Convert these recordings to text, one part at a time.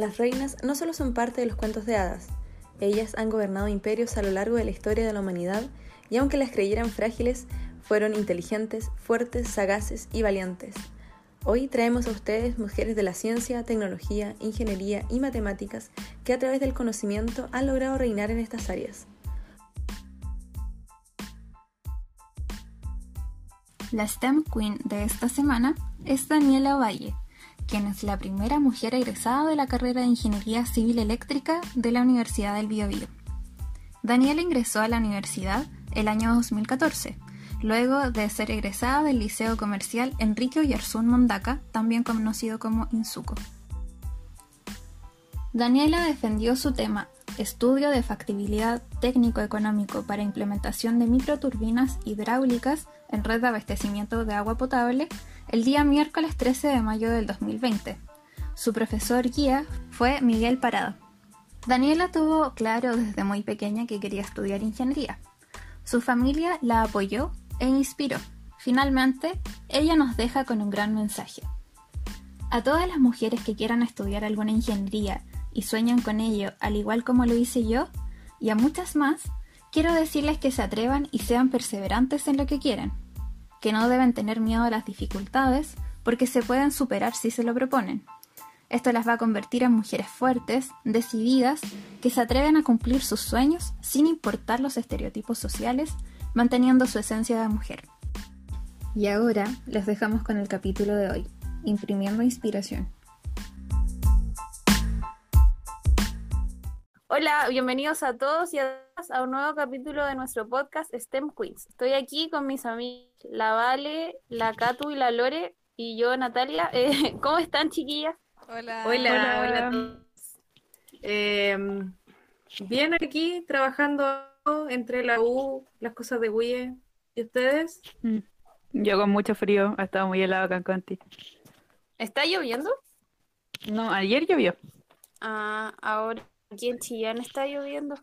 Las reinas no solo son parte de los cuentos de hadas, ellas han gobernado imperios a lo largo de la historia de la humanidad y aunque las creyeran frágiles, fueron inteligentes, fuertes, sagaces y valientes. Hoy traemos a ustedes mujeres de la ciencia, tecnología, ingeniería y matemáticas que a través del conocimiento han logrado reinar en estas áreas. La STEM Queen de esta semana es Daniela Valle, quien la primera mujer egresada de la carrera de Ingeniería Civil Eléctrica de la Universidad del Biobío. Daniela ingresó a la universidad el año 2014, luego de ser egresada del Liceo Comercial Enrique Oyarzún Mondaca, también conocido como INSUCO. Daniela defendió su tema Estudio de factibilidad técnico-económico para implementación de microturbinas hidráulicas en red de abastecimiento de agua potable el día miércoles 13 de mayo del 2020. Su profesor guía fue Miguel Parada. Daniela tuvo claro desde muy pequeña que quería estudiar ingeniería. Su familia la apoyó e inspiró. Finalmente, ella nos deja con un gran mensaje. A todas las mujeres que quieran estudiar alguna ingeniería y sueñan con ello, al igual como lo hice yo, y a muchas más, quiero decirles que se atrevan y sean perseverantes en lo que quieren que no deben tener miedo a las dificultades porque se pueden superar si se lo proponen. Esto las va a convertir en mujeres fuertes, decididas, que se atreven a cumplir sus sueños sin importar los estereotipos sociales, manteniendo su esencia de mujer. Y ahora les dejamos con el capítulo de hoy, imprimiendo inspiración. Hola, bienvenidos a todos y a todas a un nuevo capítulo de nuestro podcast STEM Queens. Estoy aquí con mis amigas la Vale, la Catu y la Lore y yo, Natalia. Eh, ¿Cómo están, chiquillas? Hola. Hola, hola, a todos. Em, bien aquí, trabajando entre la U, las cosas de WIE. ¿Y ustedes? Mm. Yo con mucho frío, ha estado muy helado acá en Conti. ¿Está lloviendo? No, ayer llovió. Ah, ahora Aquí en Chillán está lloviendo.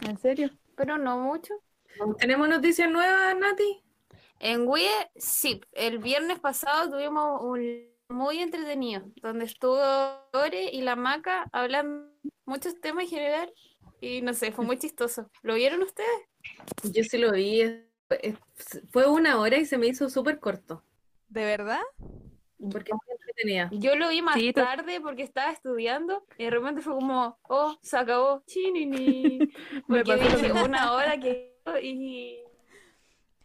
¿En serio? Pero no mucho. ¿Tenemos noticias nuevas, Nati? En WIE, sí. El viernes pasado tuvimos un muy entretenido, donde estuvo Lore y la Maca hablando muchos temas en general. Y no sé, fue muy chistoso. ¿Lo vieron ustedes? Yo sí lo vi. Fue una hora y se me hizo súper corto. ¿De verdad? Porque tenía. Yo lo vi más tarde porque estaba estudiando y de repente fue como, oh, se acabó, chinini. Porque dije una hora que... Y...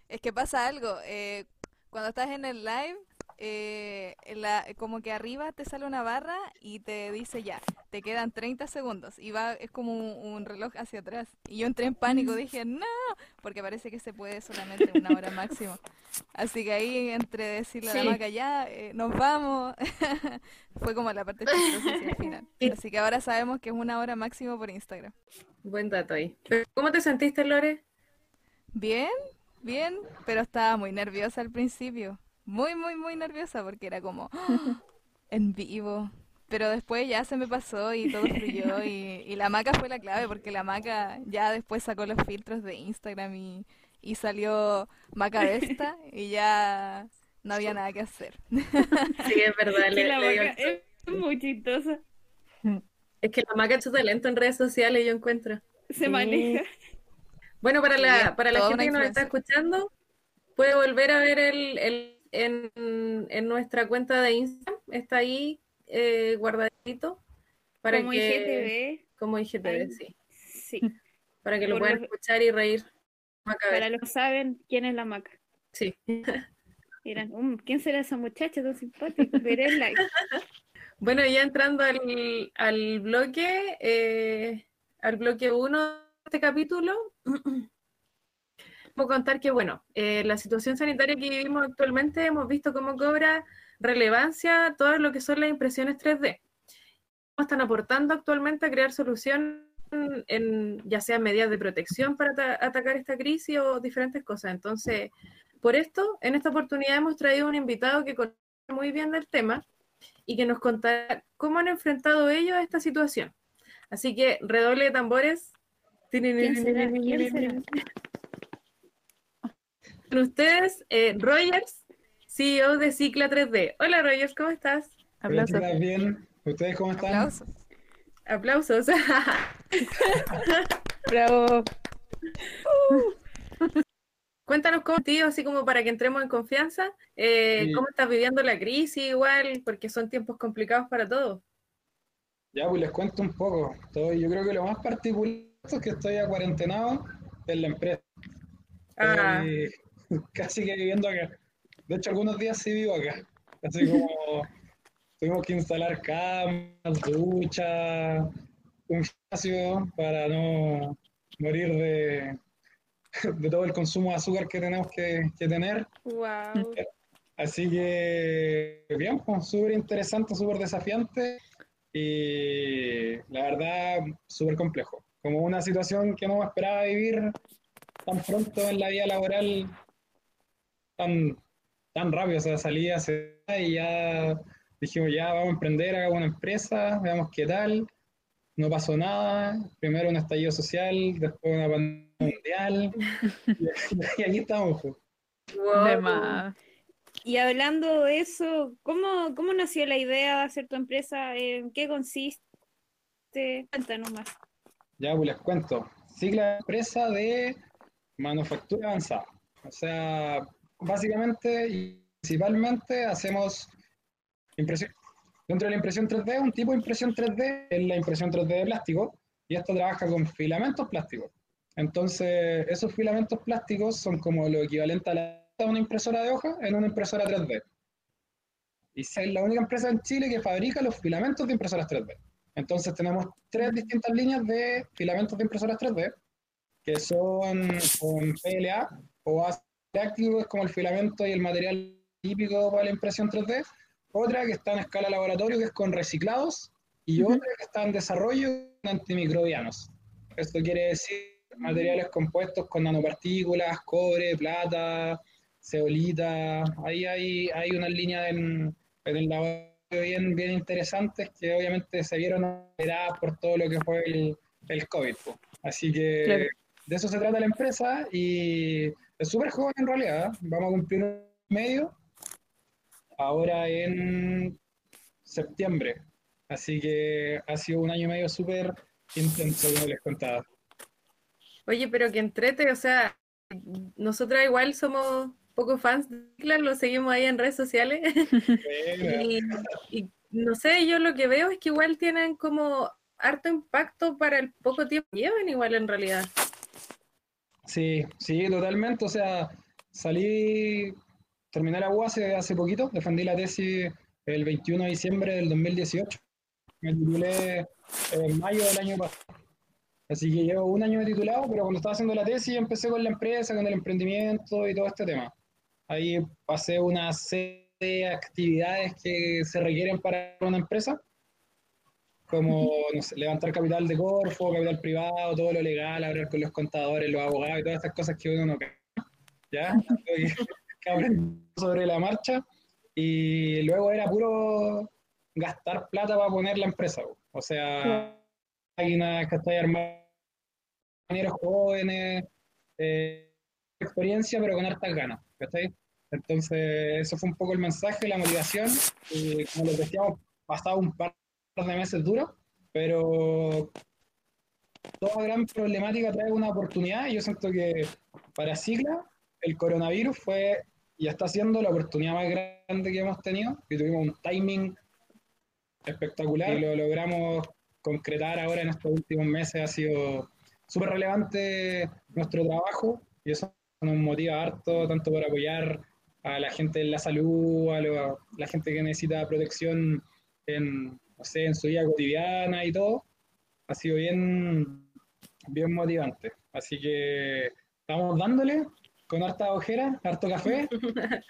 Es que pasa algo, eh, cuando estás en el live eh, la, como que arriba te sale una barra y te dice ya, te quedan 30 segundos y va, es como un, reloj hacia atrás. Y yo entré en pánico, dije, no, porque parece que se puede solamente una hora máximo. Así que ahí entre decirle a la maca ya, eh, nos vamos, fue como la parte chistosa hacia el final. Así que ahora sabemos que es una hora máximo por Instagram. Buen dato ahí. ¿Cómo te sentiste, Lore? Bien, bien, pero estaba muy nerviosa al principio muy, muy, muy nerviosa porque era como en vivo. Pero después ya se me pasó y todo fluyó y, y la maca fue la clave porque la maca ya después sacó los filtros de Instagram y, y salió maca esta y ya no había nada que hacer. Sí, es verdad. la maca es muy chistosa. Es que la maca es su talento en redes sociales, yo encuentro. Se maneja. Bueno, para la, para la gente que nos está escuchando, puede volver a ver el, el en, nuestra cuenta de Instagram, está ahí eh, guardadito. Para como IGTV. Como IGTV, sí. Sí. Para que lo puedan escuchar y reír. Para los que saben quién es la maca. Sí. Dirán, um, ¿quién será esa muchacha tan simpática? Veré el like. Bueno, ya entrando al, al bloque, eh, al bloque 1 de este capítulo, contar que, bueno, eh, la situación sanitaria que vivimos actualmente hemos visto cómo cobra relevancia todo lo que son las impresiones 3D. ¿Cómo están aportando actualmente a crear soluciones en, ya sea medidas de protección para atacar esta crisis o diferentes cosas? Entonces, por esto, en esta oportunidad hemos traído un invitado que conoce muy bien del tema y que nos contará cómo han enfrentado ellos esta situación. Así que redoble de tambores. ¿Quién con ustedes, Rogers, CEO de Cicla 3D. Hola Rogers, ¿cómo estás? Hola, bien. ¿Ustedes cómo están? Aplausos. Aplausos. Bravo. Cuéntanos cómo, tío, así como para que entremos en confianza, eh, Sí. cómo estás viviendo la crisis igual, porque son tiempos complicados para todos. Ya, pues les cuento un poco. Estoy- yo creo que lo más particular es que estoy acuarentenado en la empresa. Ah, Estoy casi que viviendo acá. De hecho, algunos días sí vivo acá. Así como tuvimos que instalar camas, ducha, un gimnasio para no morir de, de todo el consumo de azúcar que tenemos que, que tener. Wow. Así que, bien, pues, súper interesante, súper desafiante y la verdad, súper complejo. Como una situación que no esperaba vivir tan pronto en la vida laboral, tan, tan rápido. O sea, salí hace y ya dijimos, ya vamos a emprender, hagamos una empresa, veamos qué tal. No pasó nada. Primero un estallido social, después una pandemia mundial. Y, aquí estamos. pues. wow. Y hablando de eso, ¿cómo, cómo nació la idea de hacer tu empresa? ¿En qué consiste? Cuéntanos más. Ya, pues les cuento. Sigla empresa de manufactura avanzada. O sea, básicamente y principalmente hacemos impresión. Dentro de la impresión 3D, un tipo de impresión 3D es la impresión 3D de plástico y esto trabaja con filamentos plásticos. Entonces, esos filamentos plásticos son como lo equivalente a la- a una impresora de hoja en una impresora 3D. Y es la única empresa en Chile que fabrica los filamentos de impresoras 3D. Entonces tenemos tres distintas líneas de filamentos de impresoras 3D, que son con PLA o ácido láctico, es como el filamento y el material típico para la impresión 3D. Otra que está en escala laboratorio, que es con reciclados, y Ujú. otra que está en desarrollo con antimicrobianos. Esto quiere decir materiales compuestos con nanopartículas, cobre, plata, ceolita. Ahí hay, hay una línea en, en el laboratorio bien, bien interesantes que obviamente se vieron alteradas por todo lo que fue el, el COVID. Así que Claro. de eso se trata la empresa y es súper joven en realidad. Vamos a cumplir un medio ahora en septiembre. Así que ha sido un año y medio súper intenso, como les contaba. Oye, pero que entrete, o sea, nosotras igual somos poco fans de Clan, lo seguimos ahí en redes sociales. Y no sé, yo lo que veo es que igual tienen como harto impacto para el poco tiempo que llevan igual en realidad. Sí, sí, totalmente. O sea, salí, terminé la U hace, hace poquito, defendí la tesis el 21 de diciembre del 2018. Me titulé en mayo del año pasado. Así que llevo un año de titulado, pero cuando estaba haciendo la tesis empecé con la empresa, con el emprendimiento y todo este tema. Ahí pasé una serie de actividades que se requieren para una empresa, como no sé, levantar capital de Corfo, capital privado, todo lo legal, hablar con los contadores, los abogados y todas estas cosas que uno no. ¿Ya? Que- que aprendí sobre la marcha. Y luego era puro gastar plata para poner la empresa. O sea, máquinas que estoy armando, ingenieros jóvenes, eh, experiencia, pero con hartas ganas. ¿cachai? Entonces, eso fue un poco el mensaje, la motivación. Y como les decíamos, pasado un par de meses duros, pero toda gran problemática trae una oportunidad y yo siento que para Sigla el coronavirus fue y está siendo la oportunidad más grande que hemos tenido y tuvimos un timing espectacular y lo logramos concretar ahora en estos últimos meses. Ha sido súper relevante nuestro trabajo y eso nos motiva harto, tanto para apoyar a la gente en la salud, a lo- la gente que necesita protección en, no sé, en su vida cotidiana y todo. Ha sido bien, bien motivante. Así que estamos dándole con harta ojera, harto café.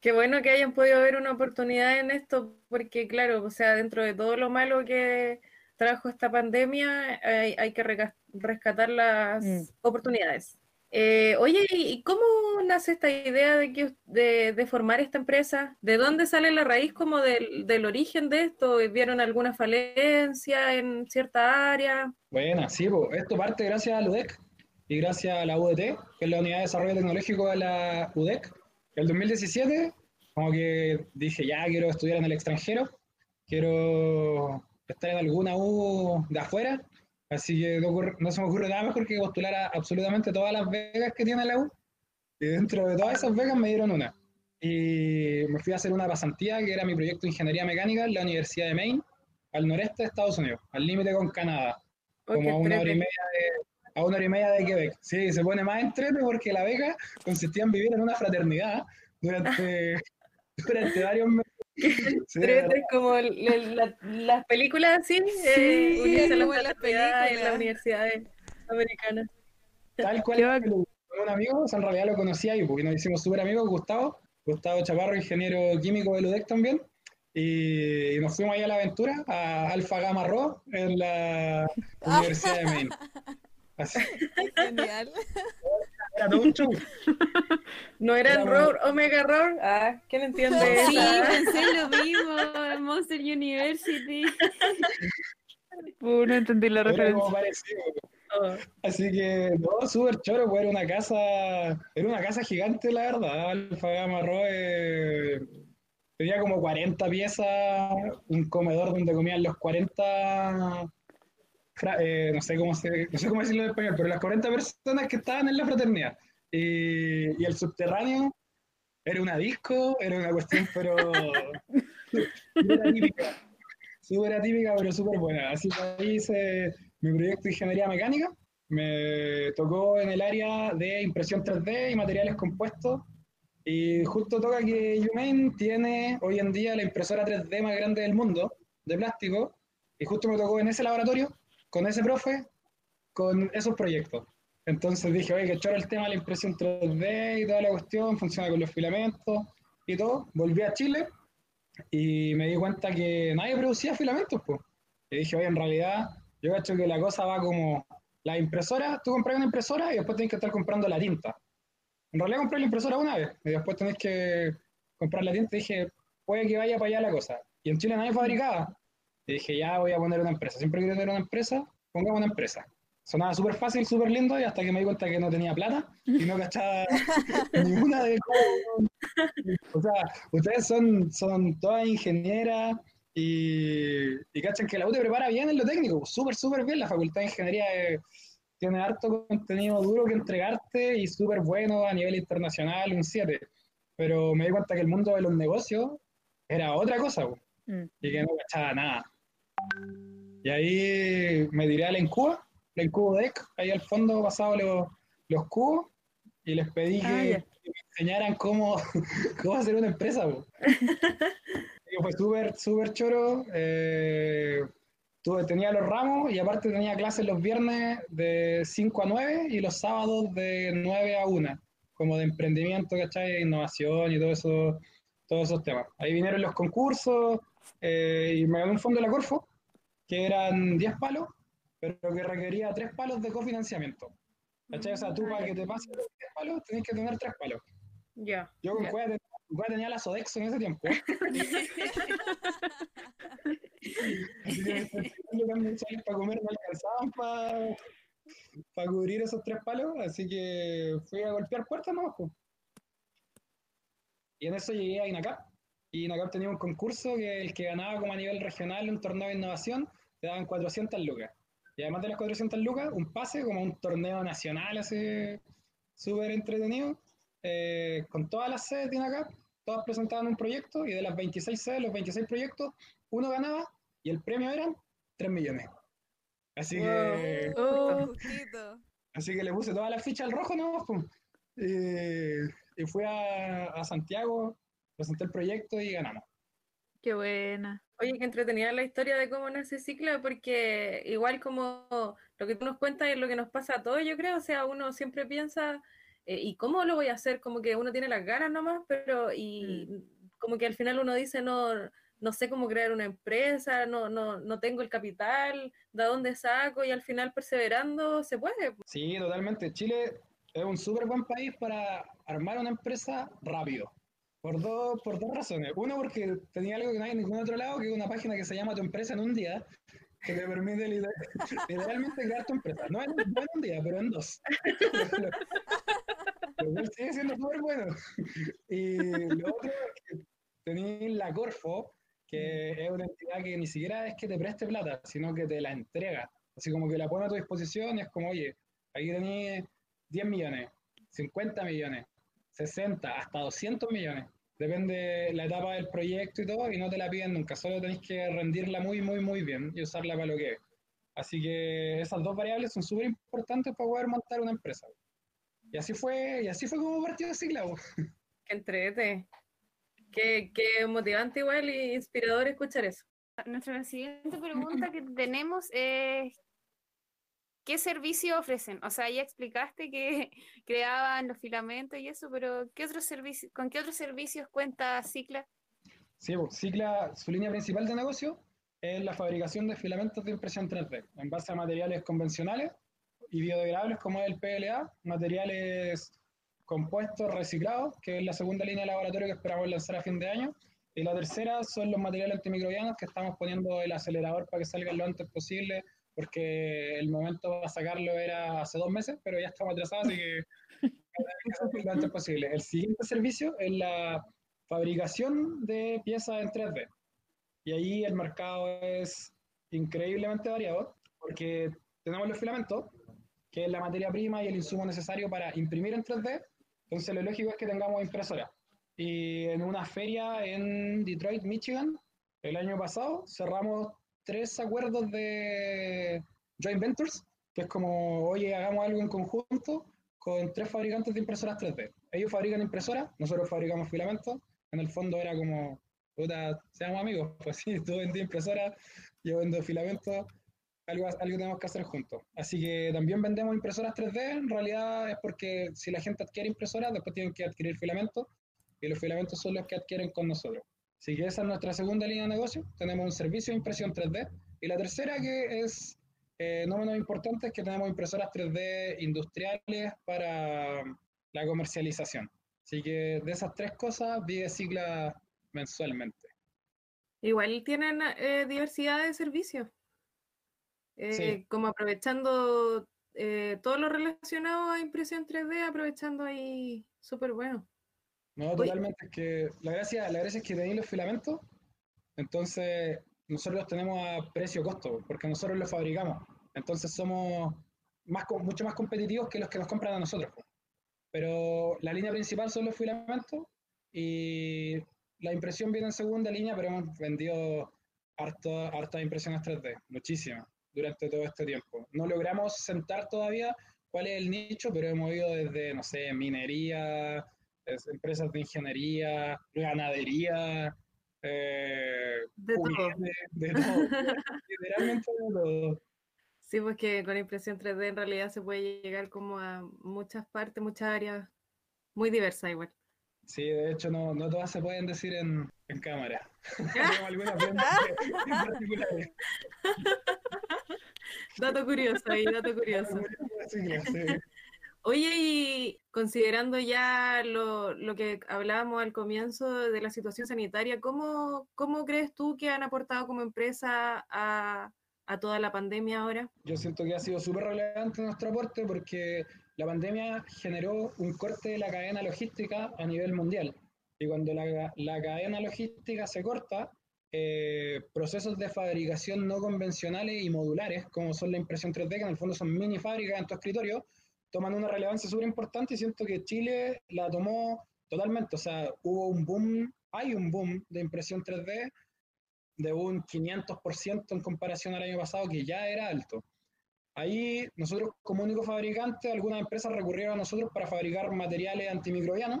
Qué bueno que hayan podido ver una oportunidad en esto, porque claro, o sea, dentro de todo lo malo que trajo esta pandemia, hay, hay que rescatar las Mm. oportunidades. Eh, oye, ¿y cómo nace esta idea de, que, de, de formar esta empresa? ¿De dónde sale la raíz como del, del origen de esto? ¿Vieron alguna falencia en cierta área? Buena, sí, esto parte gracias a UDEC y gracias a la UDT, que es la Unidad de Desarrollo Tecnológico de la UDEC. El 2017, como que dije, ya quiero estudiar en el extranjero, quiero estar en alguna U de afuera, así que no, ocurre- no se me ocurre nada mejor que postular a absolutamente todas las becas que tiene la U, y dentro de todas esas becas me dieron una. Y me fui a hacer una pasantía, que era mi proyecto de ingeniería mecánica en la Universidad de Maine, al noreste de Estados Unidos, al límite con Canadá, Oh, como a una hora y media de, a una hora y media de Quebec. Sí, se pone más entrete porque la beca consistía en vivir en una fraternidad durante, durante varios meses. Sí, como el- el- la- las películas así, eh, Sí, unirse como en las fraternidad en películas. las universidades americanas. Tal cual. Un amigo, o sea, en realidad lo conocía ahí, porque nos hicimos súper amigos, Gustavo, Gustavo Chaparro, ingeniero químico de LUDEC también, y nos fuimos ahí a la aventura, a Alfa Gamma Rho, en la Universidad de Maine. Así, genial. Era todo un show. ¿No eran Era Roar, Omega Roar? Ah, ¿quién entiende Sí, esa? pensé lo mismo, Monster University. Uh, no entendí la Era referencia. parecido. Oh, Así que, no, súper choro, pues era una casa, era una casa gigante, la verdad. Alfa Gamma Rho eh, tenía como 40 piezas, un comedor donde comían los 40, fra- eh, no sé cómo se, no sé cómo decirlo en español, pero las 40 personas que estaban en la fraternidad. Y, y el subterráneo era una disco, era una cuestión, pero súper atípica, súper atípica, pero súper buena. Así que ahí hice mi proyecto de ingeniería mecánica. Me tocó en el área de impresión 3D y materiales compuestos. Y justo toca que UMaine tiene hoy en día la impresora 3D más grande del mundo de plástico. Y justo me tocó en ese laboratorio, con ese profe, con esos proyectos. Entonces dije, oye, que choro el tema de la impresión 3D y toda la cuestión, funciona con los filamentos y todo. Volví a Chile y me di cuenta que nadie producía filamentos, pues. Y dije, oye, en realidad, yo cacho que la cosa va como la impresora, tú compras una impresora y después tenés que estar comprando la tinta. En realidad compré la impresora una vez y después tenés que comprar la tinta y dije, puede que vaya para allá la cosa. Y en Chile nadie fabricaba. Y dije, ya voy a poner una empresa. Siempre quería tener una empresa, pongamos una empresa. Sonaba súper fácil, súper lindo, y hasta que me di cuenta que no tenía plata y no cachaba ninguna de. O sea, ustedes son, son todas ingenieras y, y cachan que la U te prepara bien en lo técnico, súper, súper bien. La Facultad de Ingeniería eh, tiene harto contenido duro que entregarte y súper bueno a nivel internacional, un 7. Pero me di cuenta que el mundo de los negocios era otra cosa, po, Mm. y que no cachaba nada. Y ahí me tiré a la Incuba, la Incubo Deck, ahí al fondo pasado los, los cubos, y les pedí Ah, que, me enseñaran cómo, cómo hacer una empresa. fue súper, súper choro. eh, tuve, tenía los ramos y aparte tenía clases los viernes de 5 a 9 y los sábados de 9 a 1, como de emprendimiento, ¿cachai? Innovación y todo eso, todos esos temas. Ahí vinieron los concursos eh, y me gané un fondo de la Corfo, que eran 10 palos, pero que requería 3 palos de cofinanciamiento. ¿Cachai? O sea, tú para que te pasen los 10 palos tenés que tener 3 palos. ya. Yo con. Cueva tenía, la Sodexo en ese tiempo. Así que yo también para comer no alcanzaban para, para cubrir esos tres palos, así que fui a golpear puertas nomás. Y en eso llegué a INACAP. Y INACAP tenía un concurso que el que ganaba como a nivel regional un torneo de innovación, te daban 400 lucas. Y además de las 400 lucas, un pase como un torneo nacional así súper entretenido, eh, con todas las sedes de INACAP, todas presentaban un proyecto y de las 26 sedes, los 26 proyectos, uno ganaba y el premio eran 3 millones. Así que, Oh. Así que le puse toda la ficha al rojo, ¿no? Pum. Y, y fui a, a Santiago, presenté el proyecto y ganamos. Qué buena. Oye, que entretenida la historia de cómo nace Cicla, porque igual como lo que tú nos cuentas es lo que nos pasa a todos, yo creo, o sea, uno siempre piensa, eh, ¿y cómo lo voy a hacer? Como que uno tiene las ganas nomás, pero y como que al final uno dice, no, no sé cómo crear una empresa, no, no, no tengo el capital, ¿de dónde saco? Y al final perseverando se puede. Sí, totalmente. Chile es un súper buen país para armar una empresa rápido. Por dos, por dos razones. Uno, porque tenía algo que no hay en ningún otro lado, que es una página que se llama Tu empresa en un día, que te permite liter- literalmente crear tu empresa. No en, no en un día, pero en dos. Lo sigue siendo súper bueno. Y lo otro es tenéis la Corfo, que es una entidad que ni siquiera es que te preste plata, sino que te la entrega. Así como que la pone a tu disposición y es como, oye, aquí tenéis 10 millones, 50 millones, 60, hasta 200 millones. Depende la etapa del proyecto y todo, y no te la piden nunca, solo tenéis que rendirla muy, muy, muy bien y usarla para lo que es. Así que esas dos variables son súper importantes para poder montar una empresa. Y así fue, y así fue como partió Cicla. Qué entrete. Qué, qué motivante igual y inspirador escuchar eso. Nuestra siguiente pregunta que tenemos es ¿qué servicio ofrecen? O sea, ya explicaste que creaban los filamentos y eso, pero ¿qué otros servicios, ¿con qué otros servicios cuenta Cicla? Sí, pues, Cicla, su línea principal de negocio es la fabricación de filamentos de impresión 3D en base a materiales convencionales y biodegradables como el PLA, materiales compuestos reciclados, que es la segunda línea de laboratorio que esperamos lanzar a fin de año. Y la tercera son los materiales antimicrobianos que estamos poniendo el acelerador para que salgan lo antes posible, porque el momento para sacarlo era hace dos meses, pero ya estamos atrasados, así que lo antes posible. El siguiente servicio es la fabricación de piezas en 3D. Y ahí el mercado es increíblemente variado, porque tenemos los filamentos, que es la materia prima y el insumo necesario para imprimir en 3D. Entonces lo lógico es que tengamos impresora. Y en una feria en Detroit, Michigan, el año pasado, cerramos tres acuerdos de joint ventures, que es como, oye, hagamos algo en conjunto con tres fabricantes de impresoras 3D. Ellos fabrican impresoras, nosotros fabricamos filamentos. En el fondo era como, puta, seamos amigos, pues sí, tú vendes impresora, yo vendo filamentos, algo, algo tenemos que hacer juntos. Así que también vendemos impresoras 3D, en realidad es porque si la gente adquiere impresoras, después tienen que adquirir filamentos, y los filamentos son los que adquieren con nosotros. Así que esa es nuestra segunda línea de negocio, tenemos un servicio de impresión 3D, y la tercera que es eh, no menos importante es que tenemos impresoras 3D industriales para la comercialización. Así que de esas tres cosas vive Cicla mensualmente. Igual tienen eh, diversidad de servicios. Eh, como aprovechando eh, todo lo relacionado a impresión 3D, aprovechando ahí súper bueno. No, totalmente. Es que la gracia, la gracia es que tenéis los filamentos, entonces nosotros los tenemos a precio-costo, porque nosotros los fabricamos. Entonces somos más, mucho más competitivos que los que nos compran a nosotros. Pero la línea principal son los filamentos y la impresión viene en segunda línea, pero hemos vendido hartas harta impresiones 3D, muchísimas, durante todo este tiempo. No logramos sentar todavía cuál es el nicho, pero hemos ido desde, no sé, minería, empresas de ingeniería, ganadería, eh, de, todo. de, todo. literalmente de todo. Sí, pues que con impresión 3D en realidad se puede llegar como a muchas partes, muchas áreas, muy diversas igual. Sí, de hecho no, no todas se pueden decir en, en cámara. algunas dato curioso ahí, dato curioso. Oye, y considerando ya lo, lo, que hablábamos al comienzo de la situación sanitaria, ¿cómo, cómo crees tú que han aportado como empresa a, a toda la pandemia ahora? Yo siento que ha sido súper relevante nuestro aporte porque la pandemia generó un corte de la cadena logística a nivel mundial. Y cuando la, la cadena logística se corta, eh, procesos de fabricación no convencionales y modulares, como son la impresión 3D, que en el fondo son mini fábricas en tu escritorio, toman una relevancia súper importante y siento que Chile la tomó totalmente. O sea, hubo un boom, hay un boom de impresión 3D de un 500% en comparación al año pasado, que ya era alto. Ahí nosotros como único fabricante, algunas empresas recurrieron a nosotros para fabricar materiales antimicrobianos,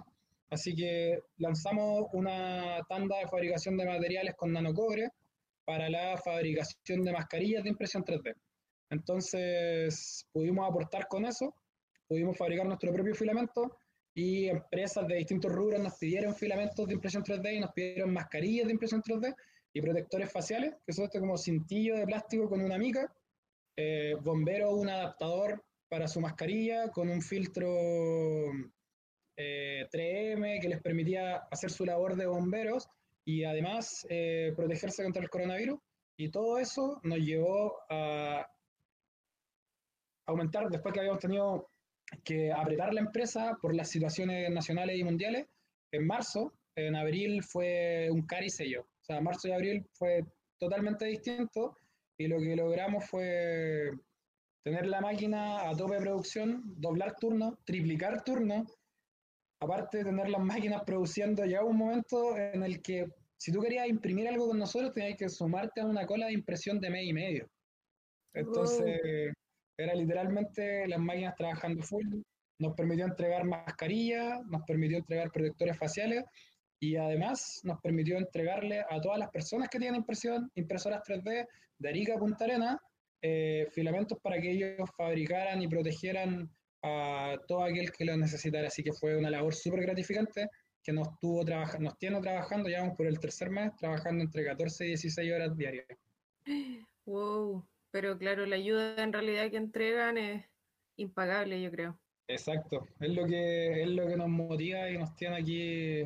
así que lanzamos una tanda de fabricación de materiales con nanocobre para la fabricación de mascarillas de impresión 3D. Entonces pudimos aportar con eso, pudimos fabricar nuestro propio filamento y empresas de distintos rubros nos pidieron filamentos de impresión 3D y nos pidieron mascarillas de impresión 3D y protectores faciales, que son este como cintillo de plástico con una mica eh, bombero un adaptador para su mascarilla con un filtro 3M eh, que les permitía hacer su labor de bomberos y además eh, protegerse contra el coronavirus. Y todo eso nos llevó a aumentar, después que habíamos tenido que apretar la empresa por las situaciones nacionales y mundiales, en marzo, en abril fue un cari. O sea, marzo y abril fue totalmente distinto y lo que logramos fue tener la máquina a tope de producción, doblar turnos, triplicar turnos, aparte de tener las máquinas produciendo, llegaba un momento en el que si tú querías imprimir algo con nosotros, tenías que sumarte a una cola de impresión de mes y medio. Entonces, era literalmente las máquinas trabajando full, nos permitió entregar mascarillas, nos permitió entregar protectores faciales y además nos permitió entregarle a todas las personas que tienen impresión, impresoras 3D de Arica a Punta Arena, eh, filamentos para que ellos fabricaran y protegieran a todo aquel que lo necesitara. Así que fue una labor súper gratificante que nos, tuvo nos tiene trabajando, ya vamos por el tercer mes, trabajando entre 14 y 16 horas diarias. Wow, pero claro, la ayuda en realidad que entregan es impagable, yo creo. Exacto, es lo que, es lo que nos motiva y nos tiene aquí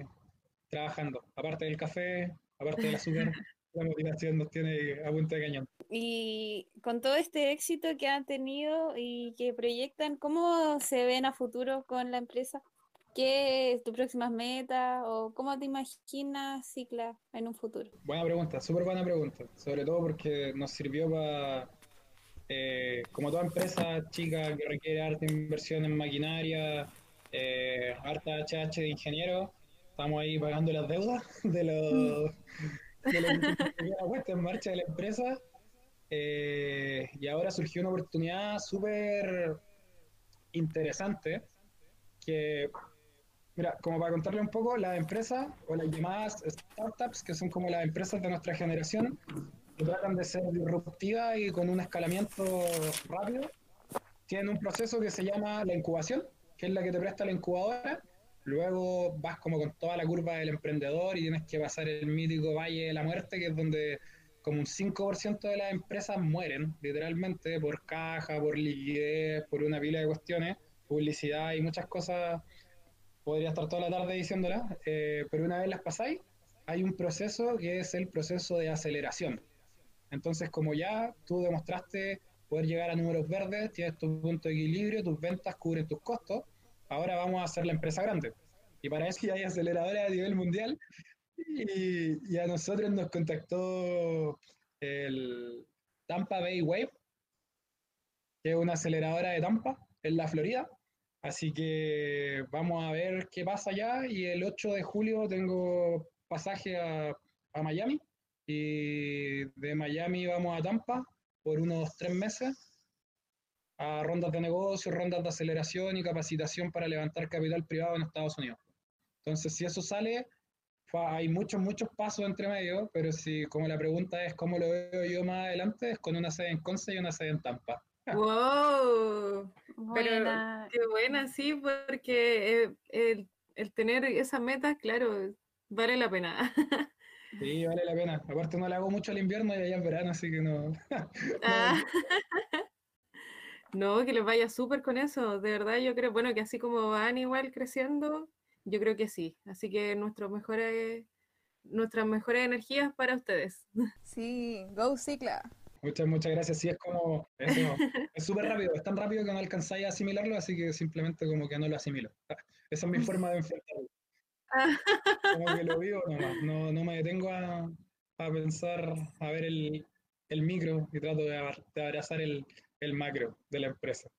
trabajando. Aparte del café, aparte del azúcar, la motivación nos tiene a punta de cañón. Y con todo este éxito que han tenido y que proyectan, ¿cómo se ven a futuro con la empresa? ¿Qué es tu próxima meta o cómo te imaginas Cicla en un futuro? Buena pregunta, súper buena pregunta, sobre todo porque nos sirvió para eh, como toda empresa chica que requiere harta inversión en maquinaria, eh, harta HH de ingeniero, estamos ahí pagando las deudas de los de la puesta en marcha de la empresa. Eh, y ahora surgió una oportunidad súper interesante que, mira, como para contarle un poco, las empresas o las llamadas startups, que son como las empresas de nuestra generación, tratan de ser disruptivas y con un escalamiento rápido, tienen un proceso que se llama la incubación, que es la que te presta la incubadora. Luego vas como con toda la curva del emprendedor y tienes que pasar el mítico Valle de la Muerte, que es donde como un 5% de las empresas mueren, literalmente, por caja, por liquidez, por una pila de cuestiones, publicidad y muchas cosas. Podría estar toda la tarde diciéndolas, eh, pero una vez las pasáis, hay un proceso que es el proceso de aceleración entonces, como ya tú demostraste poder llegar a números verdes, tienes tu punto de equilibrio, tus ventas cubren tus costos, ahora vamos a hacer la empresa grande. Y para eso ya hay aceleradores a nivel mundial. Y, a nosotros nos contactó el Tampa Bay Wave, que es una aceleradora de Tampa, en la Florida. Así que vamos a ver qué pasa allá. Y el 8 de julio tengo pasaje a Miami y de Miami vamos a Tampa por unos tres meses a rondas de negocio, rondas de aceleración y capacitación para levantar capital privado en Estados Unidos. Entonces, si eso sale, hay muchos, muchos pasos entre medio, pero si como la pregunta es cómo lo veo yo más adelante, es con una sede en Conce y una sede en Tampa. ¡Wow! Pero qué buena, sí, porque eh, el, el tener esas metas, claro, vale la pena. Sí, vale la pena. Aparte no le hago mucho al invierno y allá en verano, así que no. Ah. no, que les vaya súper con eso. De verdad, yo creo, bueno, que así como van igual creciendo, yo creo que sí. Así que nuestros mejores, nuestras mejores energías para ustedes. Sí, go Cicla. Muchas, muchas gracias. Sí, es como, es súper rápido, es tan rápido que no alcanzáis a asimilarlo, así que simplemente como que no lo asimilo. Esa es mi forma de enfrentarlo. Como que lo vivo nomás, no, no me detengo a, a, pensar, a ver el, el micro y trato de, abrazar el, el, macro de la empresa.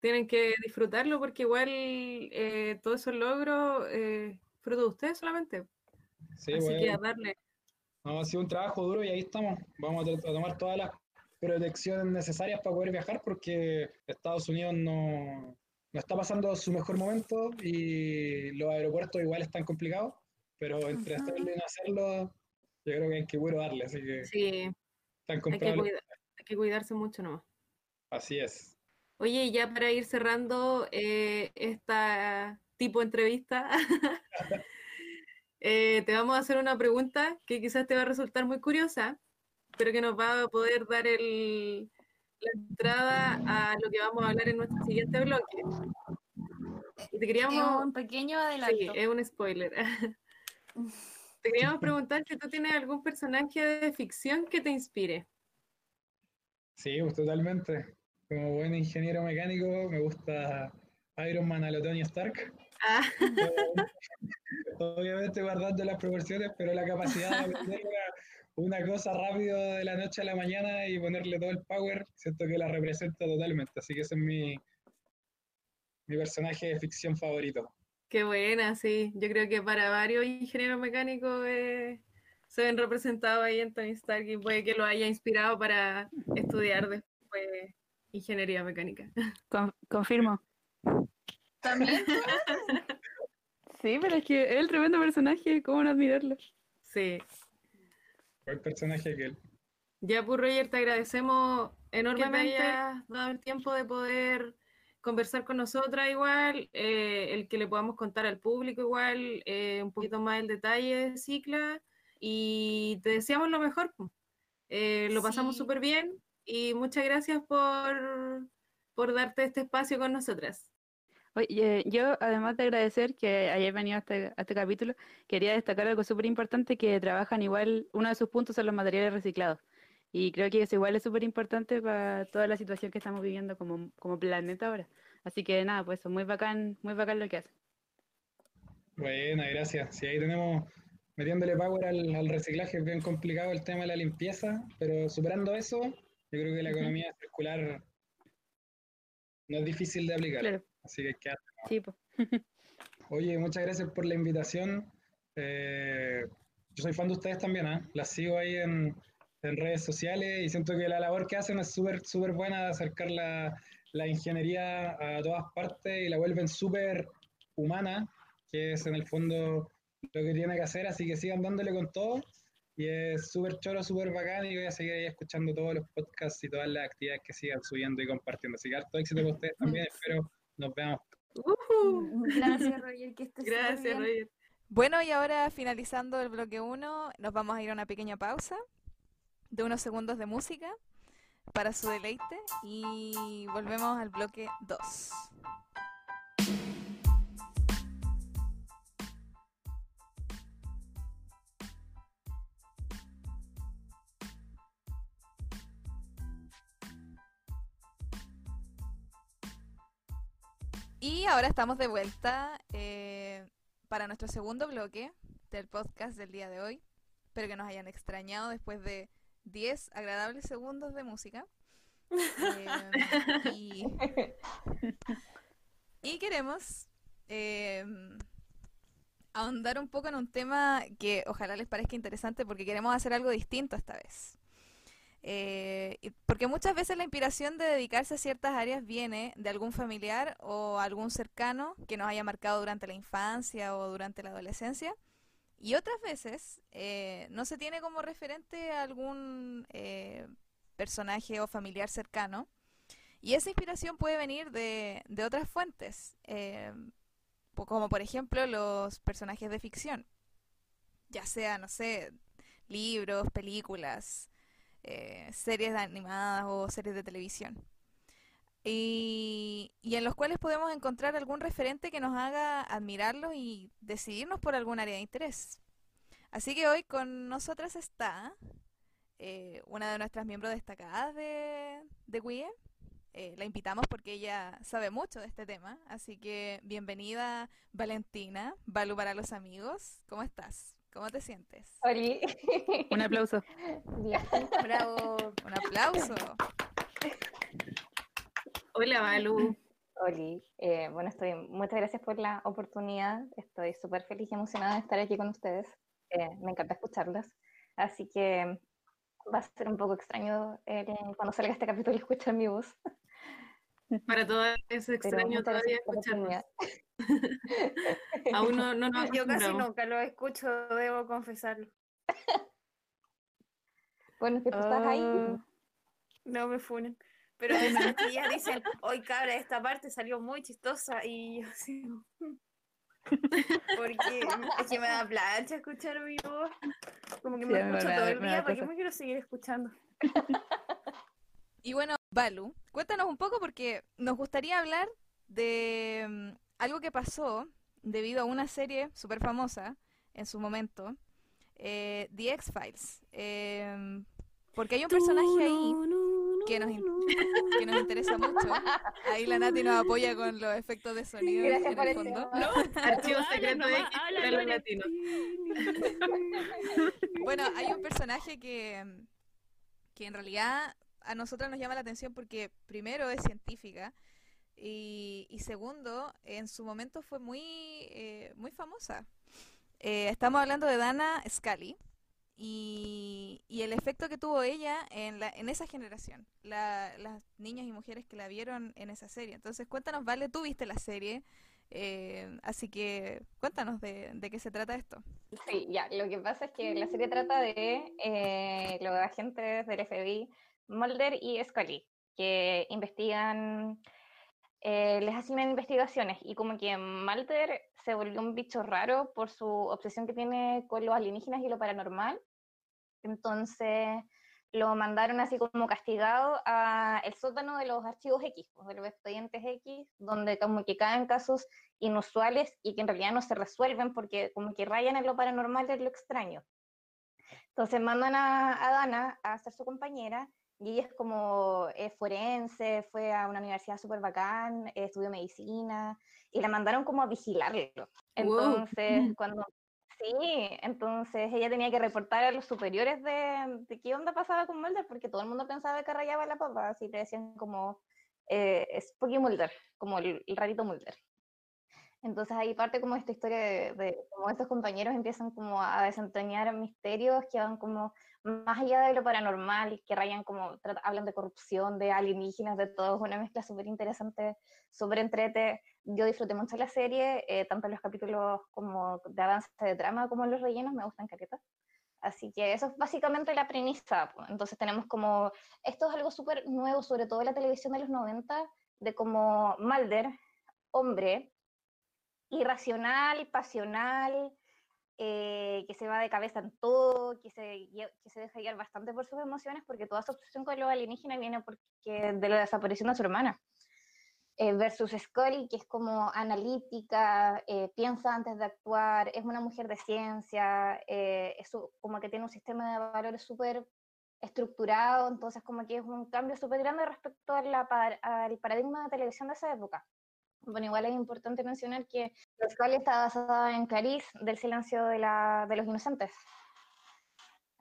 Tienen que disfrutarlo porque igual eh, todo esos logros eh, fruto de ustedes solamente. Sí, Así que a darle. No, ha sido un trabajo duro y ahí estamos. Vamos a, tomar todas las protecciones necesarias para poder viajar porque Estados Unidos no, no está pasando su mejor momento y los aeropuertos igual están complicados, pero entre hacerlo y no hacerlo, yo creo que hay que bueno darle, así que sí. están hay que, hay que cuidarse mucho ¿no? Así es. Oye, ya para ir cerrando eh, esta tipo de entrevista, eh, te vamos a hacer una pregunta que quizás te va a resultar muy curiosa, pero que nos va a poder dar el, la entrada a lo que vamos a hablar en nuestro siguiente bloque. te queríamos... un pequeño adelanto. Sí, es un spoiler. te queríamos preguntar si tú tienes algún personaje de ficción que te inspire. Sí, pues totalmente. Como buen ingeniero mecánico, me gusta Iron Man a lo Tony Stark. Ah. obviamente guardando las proporciones, pero la capacidad de aprender una, cosa rápido de la noche a la mañana y ponerle todo el power, siento que la representa totalmente. Así que ese es mi, mi personaje de ficción favorito. Qué buena, sí. Yo creo que para varios ingenieros mecánicos eh, se ven representados ahí en Tony Stark y puede que lo haya inspirado para estudiar después ingeniería mecánica. Con- confirmo. También Sí, pero es que es el tremendo personaje, ¿cómo no admirarlo? Sí. ¿Cuál personaje que él? Ya, pues Roger, te agradecemos enormemente dado el tiempo de poder conversar con nosotras igual, eh, el que le podamos contar al público igual, eh, un poquito más el detalle de Cicla, y te deseamos lo mejor. po. Eh, lo pasamos súper bien y muchas gracias por, por darte este espacio con nosotras. Oye, yo, además de agradecer que hayáis venido a este, a este capítulo, quería destacar algo súper importante, que trabajan igual, uno de sus puntos son los materiales reciclados. Y creo que eso igual es súper importante para toda la situación que estamos viviendo como, como planeta ahora. Así que nada, pues muy bacán, muy bacán lo que hacen. Buena, gracias. Sí, ahí tenemos metiéndole power al, al reciclaje, es bien complicado el tema de la limpieza, pero superando eso, yo creo que la economía circular no es difícil de aplicar. Claro, Así que que sí, pues. Oye, muchas gracias por la invitación. Eh, yo soy fan de ustedes también, ¿ah? Las sigo ahí en, en redes sociales y siento que la labor que hacen es súper, súper buena de acercar la, la ingeniería a todas partes y la vuelven súper humana, que es en el fondo lo que tiene que hacer, así que sigan dándole con todo. Y es súper choro, súper bacán y voy a seguir ahí escuchando todos los podcasts y todas las actividades que sigan subiendo y compartiendo. Así que harto éxito con ustedes también, espero nos veamos. Gracias, Roger, que estés Gracias, bien. Roger. Bueno, y ahora finalizando el bloque 1, nos vamos a ir a una pequeña pausa de unos segundos de música para su deleite y volvemos al bloque 2. Y ahora estamos de vuelta eh, para nuestro segundo bloque del podcast del día de hoy. Espero que nos hayan extrañado después de 10 agradables segundos de música. Eh, y, y queremos eh, ahondar un poco en un tema que ojalá les parezca interesante porque queremos hacer algo distinto esta vez. Eh, porque muchas veces la inspiración de dedicarse a ciertas áreas viene de algún familiar o algún cercano que nos haya marcado durante la infancia o durante la adolescencia. Y otras veces eh, no se tiene como referente a algún eh, personaje o familiar cercano. Y esa inspiración puede venir de, de otras fuentes, eh, como por ejemplo los personajes de ficción, ya sea, no sé, libros, películas, eh, series animadas o series de televisión. Y, y en los cuales podemos encontrar algún referente que nos haga admirarlos y decidirnos por algún área de interés. Así que hoy con nosotras está eh, una de nuestras miembros destacadas de, de WIE. Eh, la invitamos porque ella sabe mucho de este tema. Así que bienvenida Valentina, Balu para los amigos. ¿Cómo estás? ¿Cómo te sientes? Oli. Un aplauso. Bien. Bravo. Un aplauso. Hola, Balu. Oli. Eh, bueno, estoy, muchas gracias por la oportunidad. Estoy súper feliz y emocionada de estar aquí con ustedes. Eh, me encanta escucharlas. Así que va a ser un poco extraño eh, cuando salga este capítulo escuchar mi voz. Para todas es extraño todavía escucharnos. Aún no, no nos Yo casi nunca lo escucho, debo confesarlo. Bueno, es que tú estás ahí. Ah, No me funen. Pero es que ya dicen, hoy cabra, esta parte salió muy chistosa y yo así. "Mm". Porque es que me da plancha escuchar mi voz. Como que Sí, me me escucho todo el día, ¿para qué me quiero seguir escuchando? Y bueno, Balu, cuéntanos un poco porque nos gustaría hablar de mm, algo que pasó debido a una serie súper famosa en su momento, eh, The X-Files. Em, porque hay un personaje ahí que nos, que nos interesa mucho. Ahí la Nati nos apoya con los efectos de sonido Gracias en por el eso. fondo. Archivo Habla secreto nomás, X habla para los el latinos. Bueno, hay un personaje que, que en realidad a nosotros nos llama la atención porque primero es científica y, y segundo, en su momento fue muy, eh, muy famosa. Eh, estamos hablando de Dana Scully y, y el efecto que tuvo ella en, la, en esa generación, la- las niñas y mujeres que la vieron en esa serie. Entonces, cuéntanos, Vale, tú viste la serie, eh, así que cuéntanos de, de qué se trata esto. Sí, ya, lo que pasa es que la serie trata de eh, los agentes del FBI, Mulder y Scully, que investigan, eh, les asignan investigaciones y como que Mulder se volvió un bicho raro por su obsesión que tiene con los alienígenas y lo paranormal, entonces lo mandaron así como castigado a el sótano de los archivos X, pues, de los expedientes X, donde como que caen casos inusuales y que en realidad no se resuelven porque como que rayan en lo paranormal y en lo extraño. Entonces mandan a, a Dana a ser su compañera y ella es como eh, forense, fue a una universidad súper bacán, estudió medicina y la mandaron como a vigilarlo. Entonces, cuando... Sí, entonces ella tenía que reportar a los superiores de, de qué onda pasaba con Mulder porque todo el mundo pensaba que rayaba la papa, así le decían como eh, Spooky Mulder, como el, el rarito Mulder. Entonces ahí parte como esta historia de, de cómo estos compañeros empiezan como a desentrañar misterios que van como más allá de lo paranormal, que rayan como, hablan de corrupción, de alienígenas, de todo, es una mezcla súper interesante, súper entrete. Yo disfruté mucho la serie, eh, tanto los capítulos como de avance de trama como los rellenos, me gustan caretas. Así que eso es básicamente la premisa. Entonces tenemos como, esto es algo súper nuevo, sobre todo en la televisión de los 90, de como Mulder, hombre, irracional, pasional, eh, que se va de cabeza en todo, que se, que se deja guiar bastante por sus emociones, porque toda su obsesión con lo alienígena viene porque, de la desaparición de su hermana. Eh, versus Scully, que es como analítica, eh, piensa antes de actuar, es una mujer de ciencia, eh, es como que tiene un sistema de valores súper estructurado, entonces como que es un cambio súper grande respecto a la al paradigma de televisión de esa época. Bueno, igual es importante mencionar que la Scully está basada en Clarice, del silencio de, la, de los inocentes.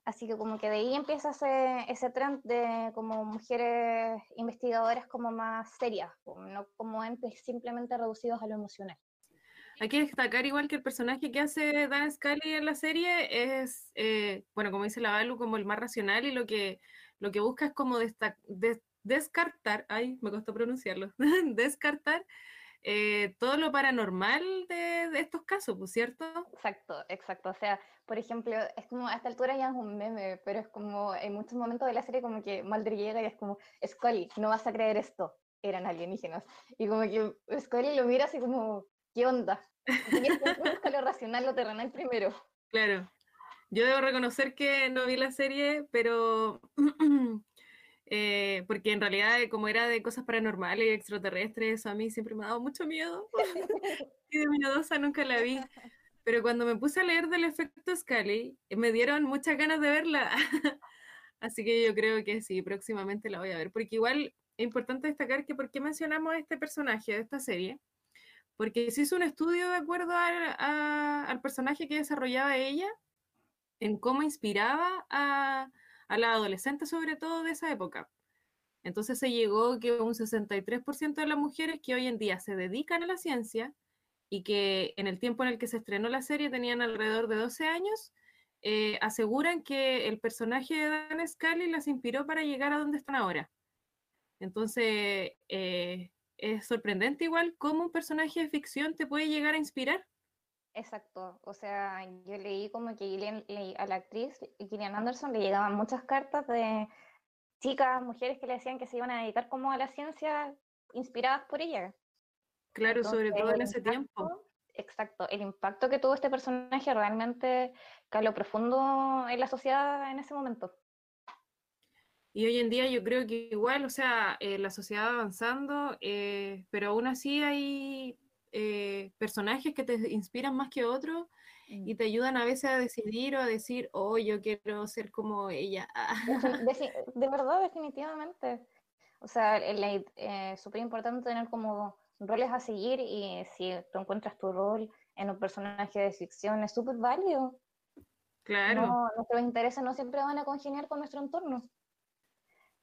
Así que como que de ahí empieza ese, ese trend de como mujeres investigadoras como más serias, no como entes simplemente reducidos a lo emocional. Hay que destacar igual que el personaje que hace Dan Scully en la serie es, eh, bueno, como dice la Balu, como el más racional y lo que, lo que busca es como desta- des- descartar, ay, me costó pronunciarlo, descartar eh, todo lo paranormal de, de estos casos, pues, ¿cierto? Exacto, exacto. O sea, por ejemplo, es como a esta altura ya es un meme, pero es como en muchos momentos de la serie como que Mulder llega y es como, Scully, no vas a creer esto, eran alienígenas. Y como que Scully lo mira así como, ¿qué onda? Y es como, busca lo racional, lo terrenal primero. Claro. Yo debo reconocer que no vi la serie, pero eh, porque en realidad eh, como era de cosas paranormales y extraterrestres, eso a mí siempre me ha dado mucho miedo. y de miedosa nunca la vi. Pero cuando me puse a leer del efecto Scully, eh, me dieron muchas ganas de verla. Así que yo creo que sí, próximamente la voy a ver. Porque igual es importante destacar que por qué mencionamos a este personaje de esta serie. Porque se hizo un estudio de acuerdo al, a- al personaje que desarrollaba ella, en cómo inspiraba a, a la adolescente, sobre todo de esa época. Entonces se llegó que un 63% de las mujeres que hoy en día se dedican a la ciencia y que en el tiempo en el que se estrenó la serie tenían alrededor de 12 años, eh, aseguran que el personaje de Dan Scully las inspiró para llegar a donde están ahora. Entonces, eh, es sorprendente igual cómo un personaje de ficción te puede llegar a inspirar. Exacto, o sea, yo leí como que Gillian- le- a la actriz Gillian Anderson le llegaban muchas cartas de chicas, mujeres que le decían que se iban a dedicar como a la ciencia inspiradas por ella. Claro, sobre todo en ese tiempo. Exacto, el impacto que tuvo este personaje realmente caló profundo en la sociedad en ese momento. Y hoy en día yo creo que igual, o sea, eh, la sociedad va avanzando, eh, pero aún así hay eh, personajes que te inspiran más que otros y te ayudan a veces a decidir o a decir, oh, yo quiero ser como ella. De verdad, definitivamente. O sea, es eh, súper importante tener como roles a seguir y si tú encuentras tu rol en un personaje de ficción es súper válido. Claro. No, nuestros intereses no siempre van a congeniar con nuestro entorno.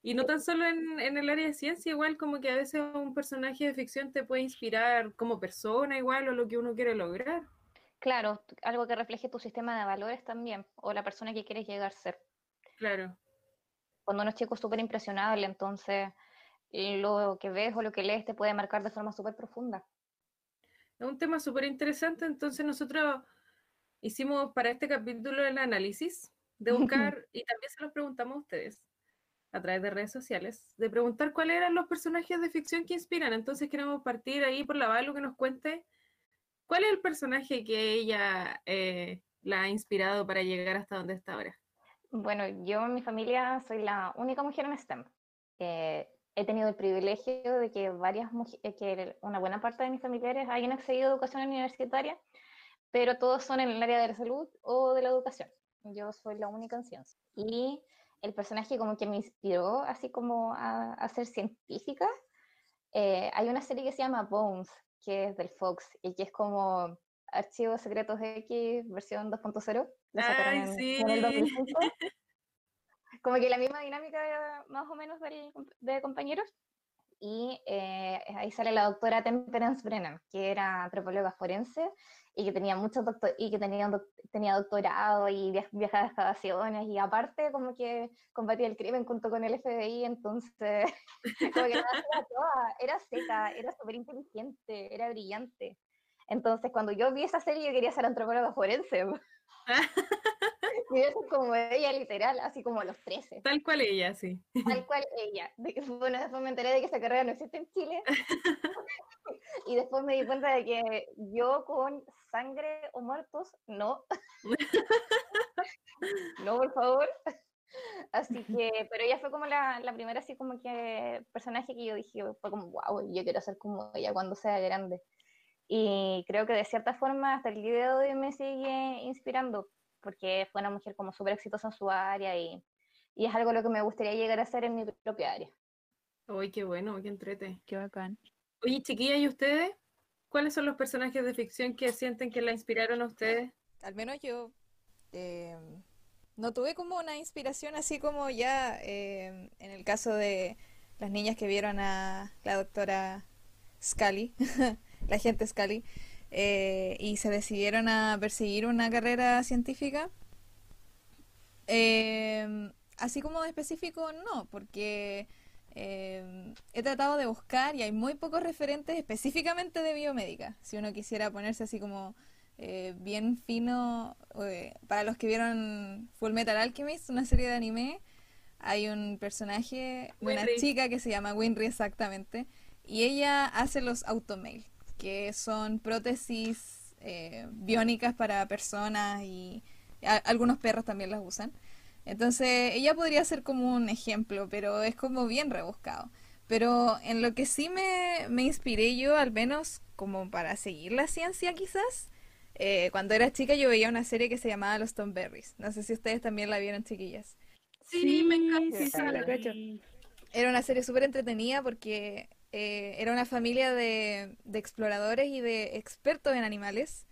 Y no tan solo en, en el área de ciencia, igual como que a veces un personaje de ficción te puede inspirar como persona igual o lo que uno quiere lograr. Claro, algo que refleje tu sistema de valores también, o la persona que quieres llegar a ser. Claro. Cuando uno es chico súper impresionable, entonces lo que ves o lo que lees te puede marcar de forma súper profunda. Es un tema súper interesante, entonces nosotros hicimos para este capítulo el análisis de buscar, y también se los preguntamos a ustedes a través de redes sociales, de preguntar cuáles eran los personajes de ficción que inspiran. Entonces queremos partir ahí por la Valo que nos cuente cuál es el personaje que ella eh, la ha inspirado para llegar hasta donde está ahora. Bueno, yo en mi familia soy la única mujer en STEM. Eh, he tenido el privilegio de que varias muj- eh, que una buena parte de mis familiares hayan accedido a educación universitaria, pero todos son en el área de la salud o de la educación. Yo soy la única en ciencia. Y el personaje como que me inspiró así como a, a ser científica, eh, hay una serie que se llama Bones, que es del Fox y que es como Archivos Secretos X versión 2.0. La sacaron Ay, sí. en el 2005 como que la misma dinámica más o menos del- de compañeros. Y eh, ahí sale la doctora Temperance Brennan, que era antropóloga forense y que tenía muchos doctor y que tenía, doc- tenía doctorado y via- viajaba a excavaciones y aparte como que combatía el crimen junto con el FBI, entonces como que hacía toda, era seca, era súper inteligente, era brillante. Entonces cuando yo vi esa serie yo quería ser antropóloga forense. Y eso como ella, literal, así como a los 13, Tal cual ella, sí. tal cual ella. De que, bueno, después me enteré de que esa carrera no existe en Chile. y después me di cuenta de que yo con sangre o muertos, no. no, por favor. Así que, pero ella fue como la, la primera, así como que personaje que yo dije, fue como, wow, yo quiero ser como ella cuando sea grande. Y creo que de cierta forma hasta el día de hoy me sigue inspirando, porque fue una mujer como súper exitosa en su área y, y es algo lo que me gustaría llegar a hacer en mi propia área. Uy, qué bueno, qué entrete. Qué bacán. Oye, chiquilla, ¿y ustedes? ¿Cuáles son los personajes de ficción que sienten que la inspiraron a ustedes? Al menos yo eh, no tuve como una inspiración así como ya eh, en el caso de las niñas que vieron a la doctora Scully, la gente Scully, eh, y se decidieron a perseguir una carrera científica. Eh, así como de específico, no, porque eh, he tratado de buscar y hay muy pocos referentes específicamente de biomédica. Si uno quisiera ponerse así como eh, bien fino, eh, para los que vieron Full Metal Alchemist, una serie de anime, hay un personaje, una chica que se llama Winry exactamente, y ella hace los automail, que son prótesis eh, biónicas para personas y a- algunos perros también las usan. Entonces, ella podría ser como un ejemplo, pero es como bien rebuscado. Pero en lo que sí me, me inspiré yo, al menos como para seguir la ciencia quizás, eh, cuando era chica yo veía una serie que se llamaba Los Tom Berries. No sé si ustedes también la vieron, chiquillas. Sí, me encanta. Sí, la cacho. Era una serie súper entretenida porque eh, era una familia de, exploradores y de expertos en animales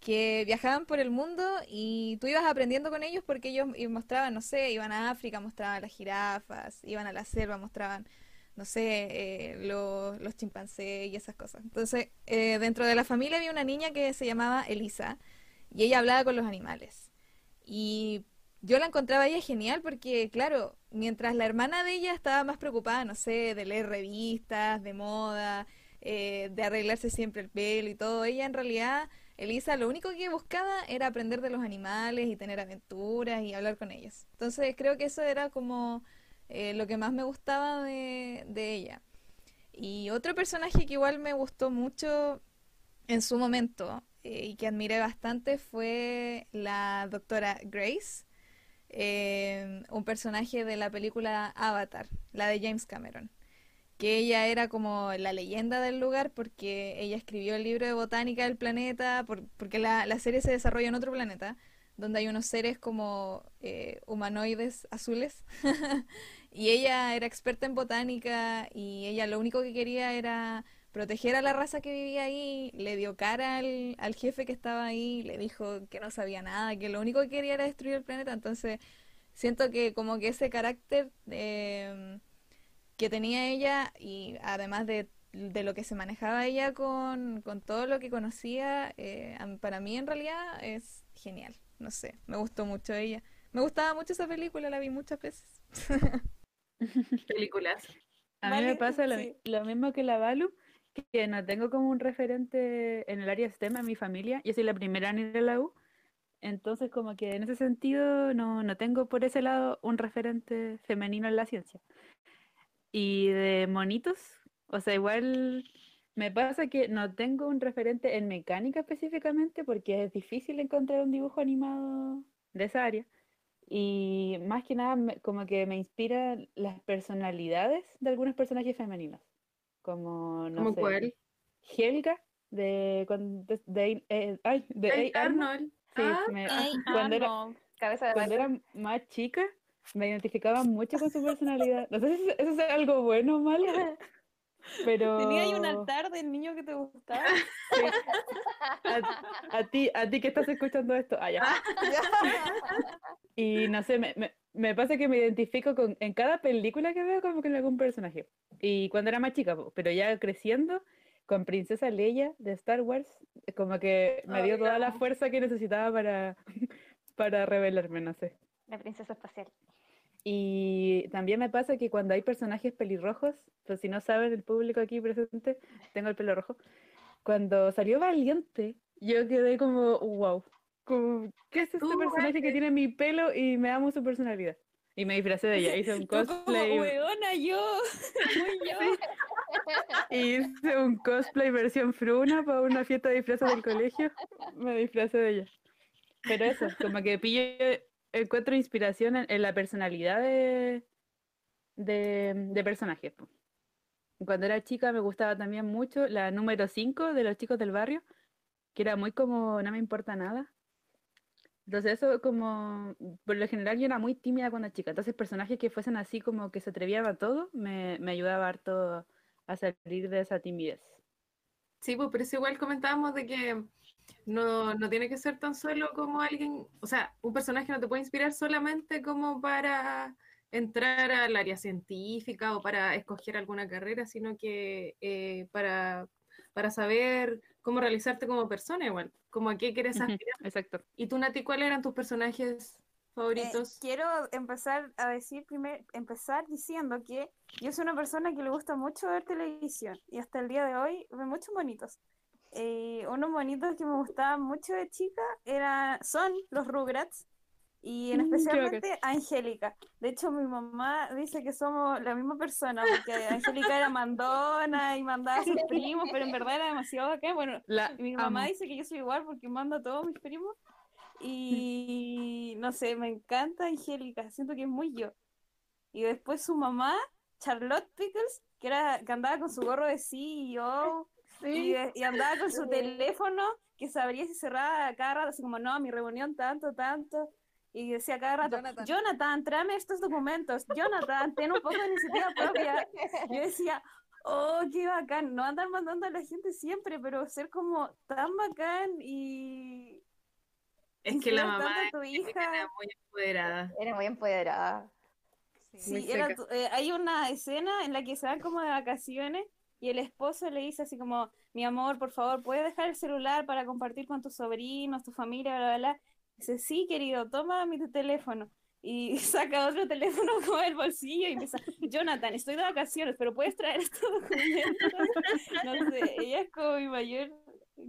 que viajaban por el mundo y tú ibas aprendiendo con ellos porque ellos mostraban, no sé, iban a África, mostraban las jirafas, iban a la selva, mostraban, no sé, eh, los, los chimpancés y esas cosas. Entonces, eh, dentro de la familia había una niña que se llamaba Elisa y ella hablaba con los animales. Y yo la encontraba ella genial porque, claro, mientras la hermana de ella estaba más preocupada, no sé, de leer revistas, de moda, eh, de arreglarse siempre el pelo y todo, ella en realidad, Elisa, lo único que buscaba era aprender de los animales y tener aventuras y hablar con ellos. Entonces creo que eso era como eh, lo que más me gustaba de, de ella. Y otro personaje que igual me gustó mucho en su momento eh, y que admiré bastante fue la doctora Grace, eh, un personaje de la película Avatar, la de James Cameron, que ella era como la leyenda del lugar porque ella escribió el libro de botánica del planeta, por- porque la, la serie se desarrolla en otro planeta, donde hay unos seres como eh, humanoides azules. Y ella era experta en botánica y ella lo único que quería era proteger a la raza que vivía ahí. Le dio cara al, al jefe que estaba ahí, le dijo que no sabía nada, que lo único que quería era destruir el planeta. Entonces, siento que como que ese carácter eh, que tenía ella y además de, de lo que se manejaba ella con, con todo lo que conocía, eh, para mí en realidad es genial. No sé, me gustó mucho ella. Me gustaba mucho esa película, la vi muchas veces. Películas. A mí me pasa lo, sí. mi- lo mismo que la Balu, que no tengo como un referente en el área STEM en mi familia. Yo soy la primera en ir a la U, entonces como que en ese sentido no, no tengo por ese lado un referente femenino en la ciencia. Y de monitos, o sea, igual me pasa que no tengo un referente en mecánica específicamente porque es difícil encontrar un dibujo animado de esa área. Y más que nada, como que me inspiran las personalidades de algunos personajes femeninos. Como, no ¿Cómo sé, cuál? Helga, de, de, de- eh, ay, de Hey, A. Arnold. Arnold. Sí, Ah, me- cuando era, Arnold. Cabeza de cuando era más chica, me identificaba mucho con su personalidad. No sé si eso es algo bueno o malo, pero... Tenía ahí un altar del niño que te gustaba. Sí. A, a ti, a ti que estás escuchando esto, ah, ya. Y no sé, me, me, me pasa que me identifico con, en cada película que veo como con algún personaje. Y cuando era más chica, pero ya creciendo, con Princesa Leia de Star Wars, como que me dio Ay, toda la amo. fuerza que necesitaba para, para revelarme, no sé. La princesa espacial. Y también me pasa que cuando hay personajes pelirrojos, pues si no saben el público aquí presente, tengo el pelo rojo. Cuando salió Valiente, yo quedé como, wow, como, ¿qué es este personaje que tiene mi pelo y me amo su personalidad? Y me disfracé de ella, hice un Tú como, cosplay, weona, yo. Muy yo. hice un cosplay versión fruna para una fiesta de disfraces del colegio, me disfracé de ella. Pero eso, como que pillo, encuentro inspiración en, la personalidad de, de, personajes. Cuando era chica me gustaba también mucho la número 5 de los chicos del barrio, que era muy como no me importa nada. Entonces eso como, por lo general yo era muy tímida cuando chica, entonces personajes que fuesen así como que se atrevían a todo, me, me ayudaba harto a salir de esa timidez. Sí, pues, pero eso igual comentábamos de que no, no tiene que ser tan solo como alguien, o sea, un personaje no te puede inspirar solamente como para entrar al área científica o para escoger alguna carrera, sino que eh, para, para saber cómo realizarte como persona igual, como a qué quieres aspirar. Exacto. ¿Y tú, Nati, cuáles eran tus personajes Eh, favoritos? quiero empezar a decir primer, empezar diciendo que yo soy una persona que le gusta mucho ver televisión y hasta el día de hoy veo muchos monitos. Eh, unos monitos que me gustaban mucho de chica era, son los Rugrats y en Mm, especialmente Angélica. De hecho, mi mamá dice que somos la misma persona porque Angélica era mandona y mandaba a sus primos, pero en verdad era demasiado bacán. Bueno, La mi mamá dice que yo soy igual porque mando a todos mis primos. Y no sé, me encanta Angélica, siento que es muy yo. Y después su mamá, Charlotte Pickles, que era que andaba con su gorro de CEO y, y andaba con su teléfono que se abría y se cerraba cada rato, así como, no, mi reunión tanto, tanto. Y decía cada rato, Jonathan. Jonathan, tráeme estos documentos. Jonathan, ten un poco de iniciativa propia. Yo decía, oh, qué bacán. No andar mandando a la gente siempre, pero ser como tan bacán y Es que la mamá a tu hija. era muy empoderada. Era muy empoderada. Sí, era eh, hay una escena en la que se van como de vacaciones y el esposo le dice así como, mi amor, por favor, ¿puedes dejar el celular para compartir con tus sobrinos, tu familia, bla, bla, bla? Dice, sí, querido, toma mi teléfono. Y saca otro teléfono como del bolsillo y empieza, Jonathan, estoy de vacaciones, pero puedes traer estos documentos. No sé, ella es como mi mayor,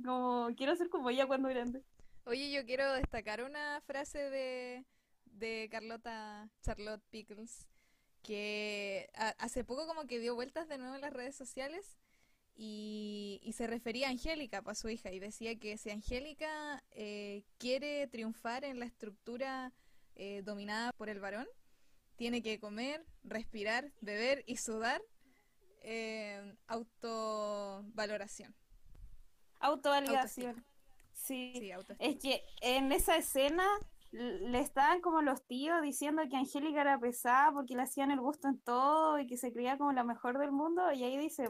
como, quiero ser como ella cuando grande. Oye, yo quiero destacar una frase de, de Carlota Charlotte Pickles que a- hace poco como que dio vueltas de nuevo en las redes sociales y, y se refería a Angélica, para su hija, y decía que si Angélica eh, quiere triunfar en la estructura eh, dominada por el varón, tiene que comer, respirar, beber y sudar eh, autovaloración. Autovalidación. Sí. Sí. Es que en esa escena le estaban como los tíos diciendo que Angélica era pesada porque le hacían el gusto en todo y que se creía como la mejor del mundo. Y ahí dice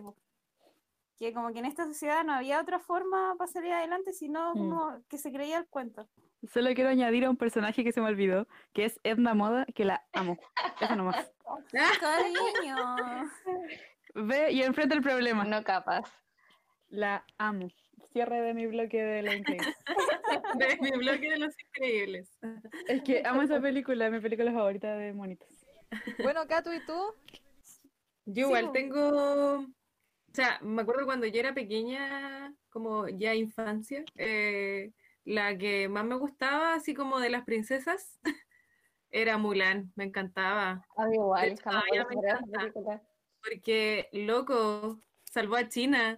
que como que en esta sociedad no había otra forma para salir adelante sino Mm. como que se creía el cuento. Solo quiero añadir a un personaje que se me olvidó, que es Edna Moda, que la amo. Eso nomás. Cariño. Ve y enfrenta el problema. No capaz. La amo. Cierre de mi bloque de la. De mi bloque de los increíbles. Es que amo esa película, es mi película favorita de monitos. Bueno, Kato, ¿y tú? Yo igual tengo, o sea, me acuerdo cuando yo era pequeña, como ya infancia, eh, la que más me gustaba, así como de las princesas, era Mulan, me encantaba, A mí igual, hecho, jamás me encanta. porque, loco, salvó a China.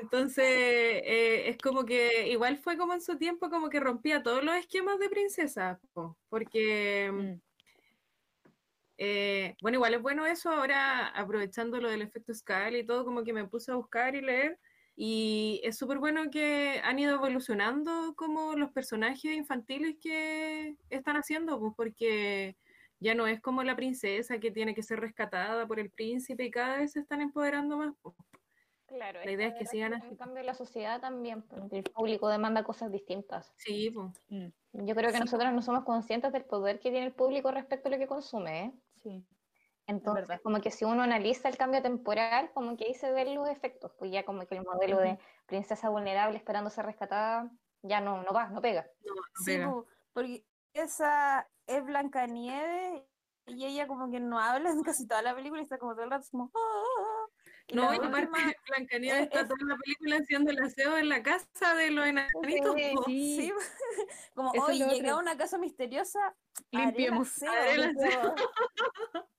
Entonces, eh, es como que igual fue como en su tiempo, como que rompía todos los esquemas de princesa, po, porque... Mm. Eh, bueno, igual es bueno eso, ahora aprovechando lo del efecto Scal y todo, como que me puse a buscar y leer, y es súper bueno que han ido evolucionando como los personajes infantiles que están haciendo, pues porque ya no es como la princesa que tiene que ser rescatada por el príncipe y cada vez se están empoderando más. Claro, La idea es que de sigan así. En cambio, la sociedad también, porque el público demanda cosas distintas. Sí, pues. Mm. Yo creo que nosotros no somos conscientes del poder que tiene el público respecto a lo que consume, ¿eh? Sí. Entonces, como que si uno analiza el cambio temporal, como que ahí se ven los efectos, pues ya como que el modelo de princesa vulnerable esperando ser rescatada ya no, no va, no pega. No, no Sí, pega. po, porque esa es Blancanieves y ella como que no habla en casi toda la película y está como todo el rato como... "Ah, ah, ah". No, la y aparte última- Blancanieves es- está es- toda la película haciendo el aseo en la casa de los enanitos. Sí, po. Sí, Sí, como Eso hoy lo llegué a otro. una casa misteriosa, haré el limpiemos. aseo". Haré el aseo.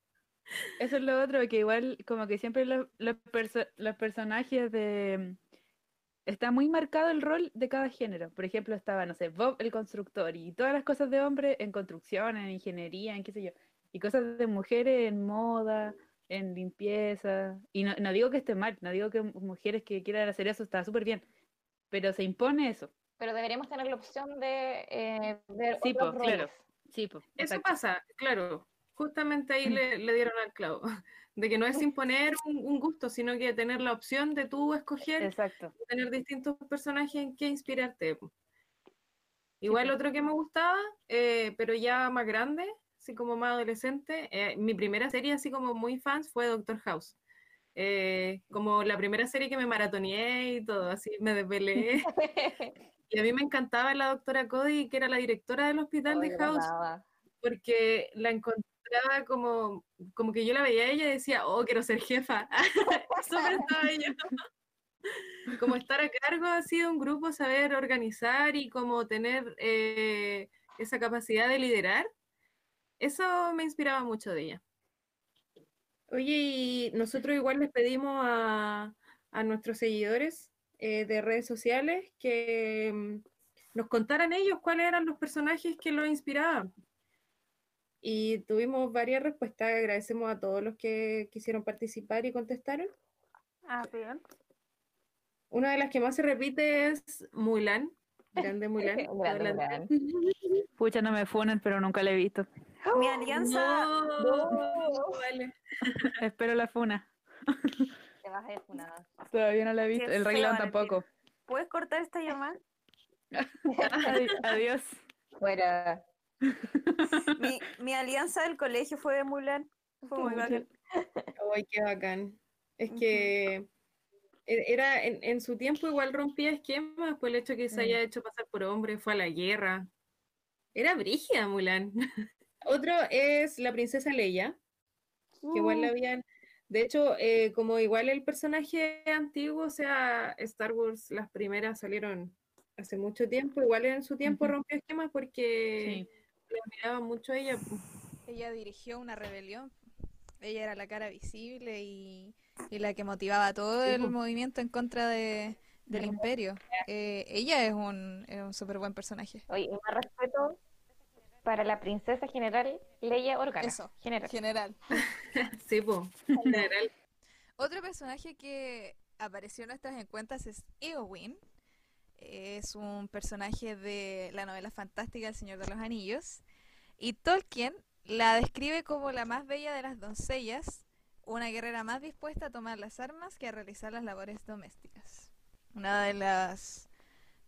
Eso es lo otro, que igual como que siempre los, los, perso- los personajes de... Está muy marcado el rol de cada género. Por ejemplo, estaba, no sé, Bob el constructor y todas las cosas de hombre en construcción, en ingeniería, en qué sé yo. Y cosas de mujeres en moda, en limpieza. Y no, no digo que esté mal, no digo que mujeres que quieran hacer eso está súper bien. Pero se impone eso. Pero deberíamos tener la opción de eh, ver Sí, otros po, claro. Sí, pues. Eso pasa, claro. Justamente ahí le, le dieron al clavo. De que no es imponer un, un gusto, sino que tener la opción de tú escoger, Exacto. tener distintos personajes en que inspirarte. po. Igual pues. otro que me gustaba, eh, pero ya más grande, así como más adolescente, eh, mi primera serie así como muy fans fue Doctor House. Eh, como la primera serie que me maratoneé y todo, así me desvelé. Y a mí me encantaba la doctora Cody, que era la directora del hospital Ay, de House, amaba. porque la encontraba como, como que yo la veía a ella y decía, oh, quiero ser jefa. Eso pensaba ella. Como estar a cargo así de un grupo, saber organizar y como tener eh, esa capacidad de liderar. Eso me inspiraba mucho de ella. Oye, y nosotros igual les pedimos a, a nuestros seguidores eh, de redes sociales que mm, nos contaran ellos cuáles eran los personajes que los inspiraban. Y tuvimos varias respuestas. Agradecemos a todos los que quisieron participar y contestaron. Ah, bien. Una de las que más se repite es Mulan. Grande Mulan. Grande. Pucha, no me funen, pero nunca la he visto. Mi alianza... No, vale. Espero la funa. Te vas a ir funada. Todavía no la he visto. Qué El Rey León tampoco. ¿Puedes cortar esta llamada? Adi- Adiós. Fuera. Mi, mi alianza del colegio fue de Mulan. Fue muy bacán. Ay, qué bacán. Es que e- era en, en su tiempo igual rompía esquemas, por el hecho de que se haya hecho pasar por hombre, fue a la guerra. Era brígida Mulan. Otro es la princesa Leia, que igual la habían. De hecho, eh, como igual el personaje antiguo, o sea, Star Wars, las primeras salieron hace mucho tiempo, igual en su tiempo rompió esquemas porque Sí. la admiraba mucho a ella. Ella dirigió una rebelión. Ella era la cara visible y, y la que motivaba todo el movimiento en contra de, del imperio. Eh, ella es un, es un súper buen personaje. Oye, y más respeto, para la princesa general Leia Organa. Eso, General. general. Sí, po. General. Otro personaje que apareció en nuestras encuestas es Eowyn. Es un personaje de la novela fantástica El Señor de los Anillos. Y Tolkien la describe como la más bella de las doncellas, una guerrera más dispuesta a tomar las armas que a realizar las labores domésticas. Una de las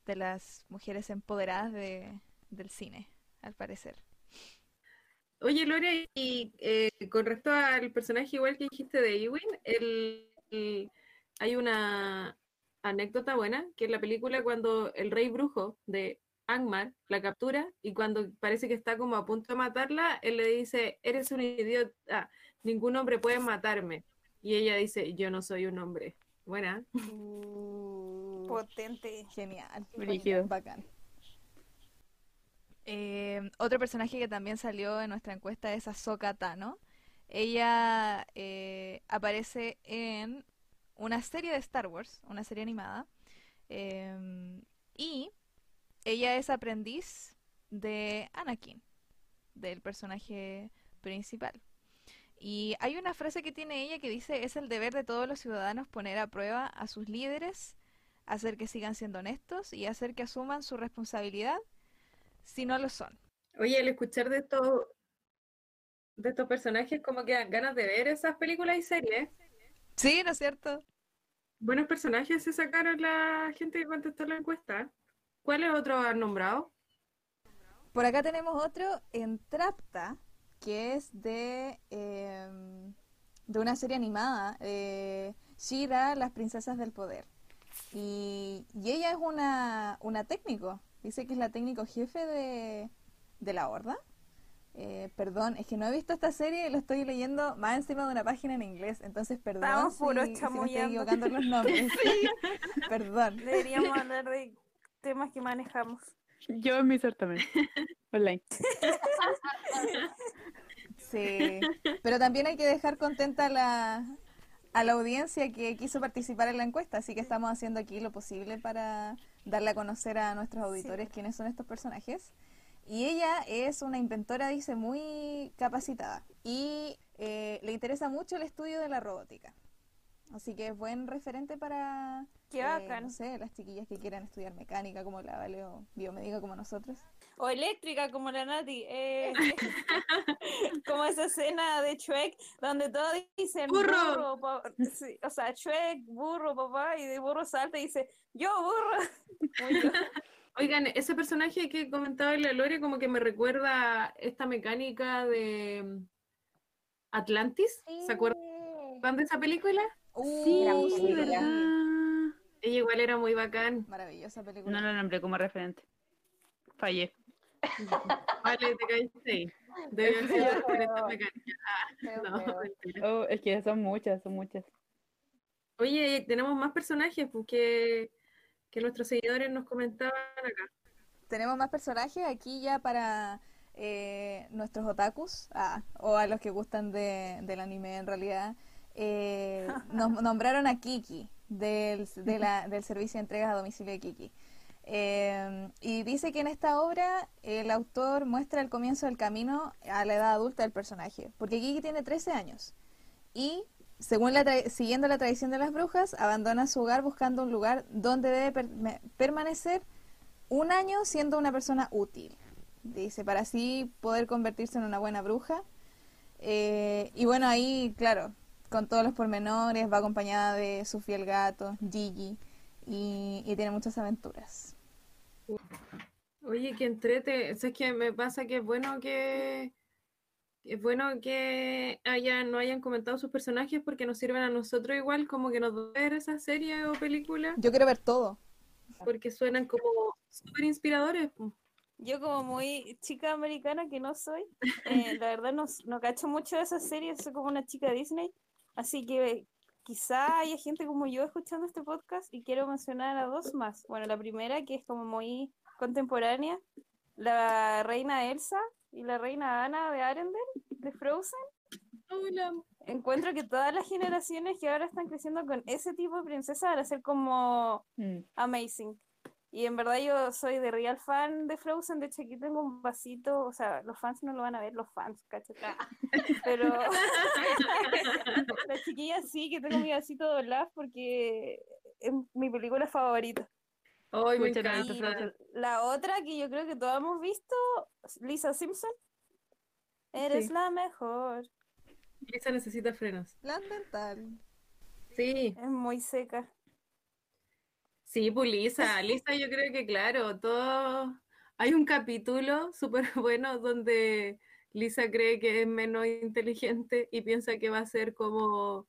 de las mujeres empoderadas de, del cine, al parecer. Oye, Lore, y eh, con respecto al personaje igual que dijiste de Eowyn, el, el- hay una anécdota buena, que en la película cuando el rey brujo de Angmar la captura y cuando parece que está como a punto de matarla, él le dice, eres un idiota, ningún hombre puede matarme. Y ella dice, yo no soy un hombre. Buena. Potente. Genial. Brígido. Bacán. Eh, otro personaje que también salió en nuestra encuesta es Ahsoka Tano. Ella eh, aparece en una serie de Star Wars, una serie animada. em, y ella es aprendiz de Anakin, del personaje principal. Y hay una frase que tiene ella que dice, es el deber de todos los ciudadanos poner a prueba a sus líderes hacer que sigan siendo honestos y hacer que asuman su responsabilidad si no lo son. Oye, al escuchar de estos de estos personajes, como que dan ganas de ver esas películas y series. Sí, ¿no es cierto? Buenos personajes se sacaron la gente que contestó la encuesta. ¿Cuáles otros han nombrado? Por acá tenemos otro en Trapta, que es de, em, de una serie animada, eh, Shira, las princesas del poder. Y, y ella es una, una técnico, dice que es la técnico jefe de, de la Horda. Eh, perdón, es que no he visto esta serie y lo estoy leyendo más encima de una página en inglés, entonces perdón Estamos si, puro si me estoy equivocando los nombres. Perdón. Deberíamos hablar de temas que manejamos. Yo en mi certamen. Online. Sí, pero también hay que dejar contenta a la, a la audiencia que quiso participar en la encuesta, así que estamos haciendo aquí lo posible para darle a conocer a nuestros auditores quiénes son estos personajes. Y ella es una inventora, dice, muy capacitada y eh, le interesa mucho el estudio de la robótica. Así que es buen referente para, Qué eh, bacán. no sé, las chiquillas que quieran estudiar mecánica como la Vale o biomédica como nosotros. O eléctrica como la Nati. eh, como esa escena de Shrek donde todos dicen Burro. sí, o sea, Shrek, burro, papá, y de burro salta y dice, yo burro. Oigan, ese personaje que comentaba la Lore como que me recuerda esta mecánica de mm, Atlantis. ¿Se acuerdan de esa película? Sí, Gran sí, película. ¿verdad? Ella igual era muy bacán. Maravillosa película. No lo nombré como referente. Fallé. Vale, te caíste ahí. Debe haber sido Feo, por esta feo. mecánica. Feo, No. Oh, es que son muchas, son muchas. Oye, tenemos más personajes pues, que, que nuestros seguidores nos comentaban acá. Tenemos más personajes aquí ya para eh, nuestros otakus, ah, o a los que gustan de, del anime en realidad. Eh, nos nombraron a Kiki del, de la- del servicio de entregas a domicilio de Kiki. Eh, y dice que en esta obra el autor muestra el comienzo del camino a la edad adulta del personaje, porque Kiki tiene 13 años y, según la tra- siguiendo la tradición de las brujas, abandona su hogar buscando un lugar donde debe per- permanecer un año siendo una persona útil, dice, para así poder convertirse en una buena bruja. Eh, y bueno, ahí, claro, con todos los pormenores, va acompañada de su fiel gato, Gigi, y, y tiene muchas aventuras. Oye, que entrete. Es que me pasa que es bueno que es bueno que hayan, no hayan comentado sus personajes porque nos sirven a nosotros igual como que nos ver esa serie o película Yo quiero ver todo. porque suenan como súper inspiradores. Yo como muy chica americana que no soy, eh, la verdad no, no cacho mucho de esas series, soy como una chica Disney, así que quizá haya gente como yo escuchando este podcast y quiero mencionar a dos más. Bueno, la primera que es como muy contemporánea, la reina Elsa y la reina Anna de Arendelle, de Frozen. Hola. Encuentro que todas las generaciones que ahora están creciendo con ese tipo de princesa van a ser como Mm. amazing. Y en verdad yo soy de real fan de Frozen, de hecho aquí tengo un vasito, o sea, los fans no lo van a ver, los fans, cacheta. Pero la chiquilla sí, que tengo mi vasito de Olaf porque es mi película favorita. Ay, me encanta. gracias, Frozen. La otra que yo creo que todos hemos visto, Lisa Simpson. Eres Sí. la mejor. Lisa necesita frenos. Plan dental. Sí, Es muy seca. Sí, pues Lisa. Lisa, yo creo que claro, todo. Hay un capítulo súper bueno donde Lisa cree que es menos inteligente y piensa que va a ser como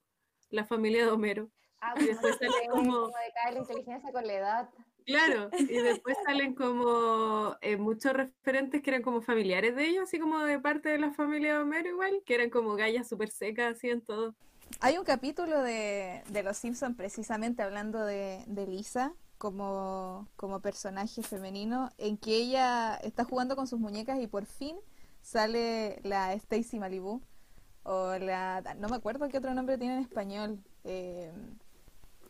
la familia de Homero. Ah, Y después sale como- decae la inteligencia con la edad. Claro, y después salen como eh, muchos referentes que eran como familiares de ellos, así como de parte de la familia de Homero igual, que eran como gallas súper secas, así en todo. Hay un capítulo de, de Los Simpsons precisamente hablando de, de Lisa como, como personaje femenino, en que ella está jugando con sus muñecas y por fin sale la Stacy Malibu, o la... no me acuerdo qué otro nombre tiene en español. eh,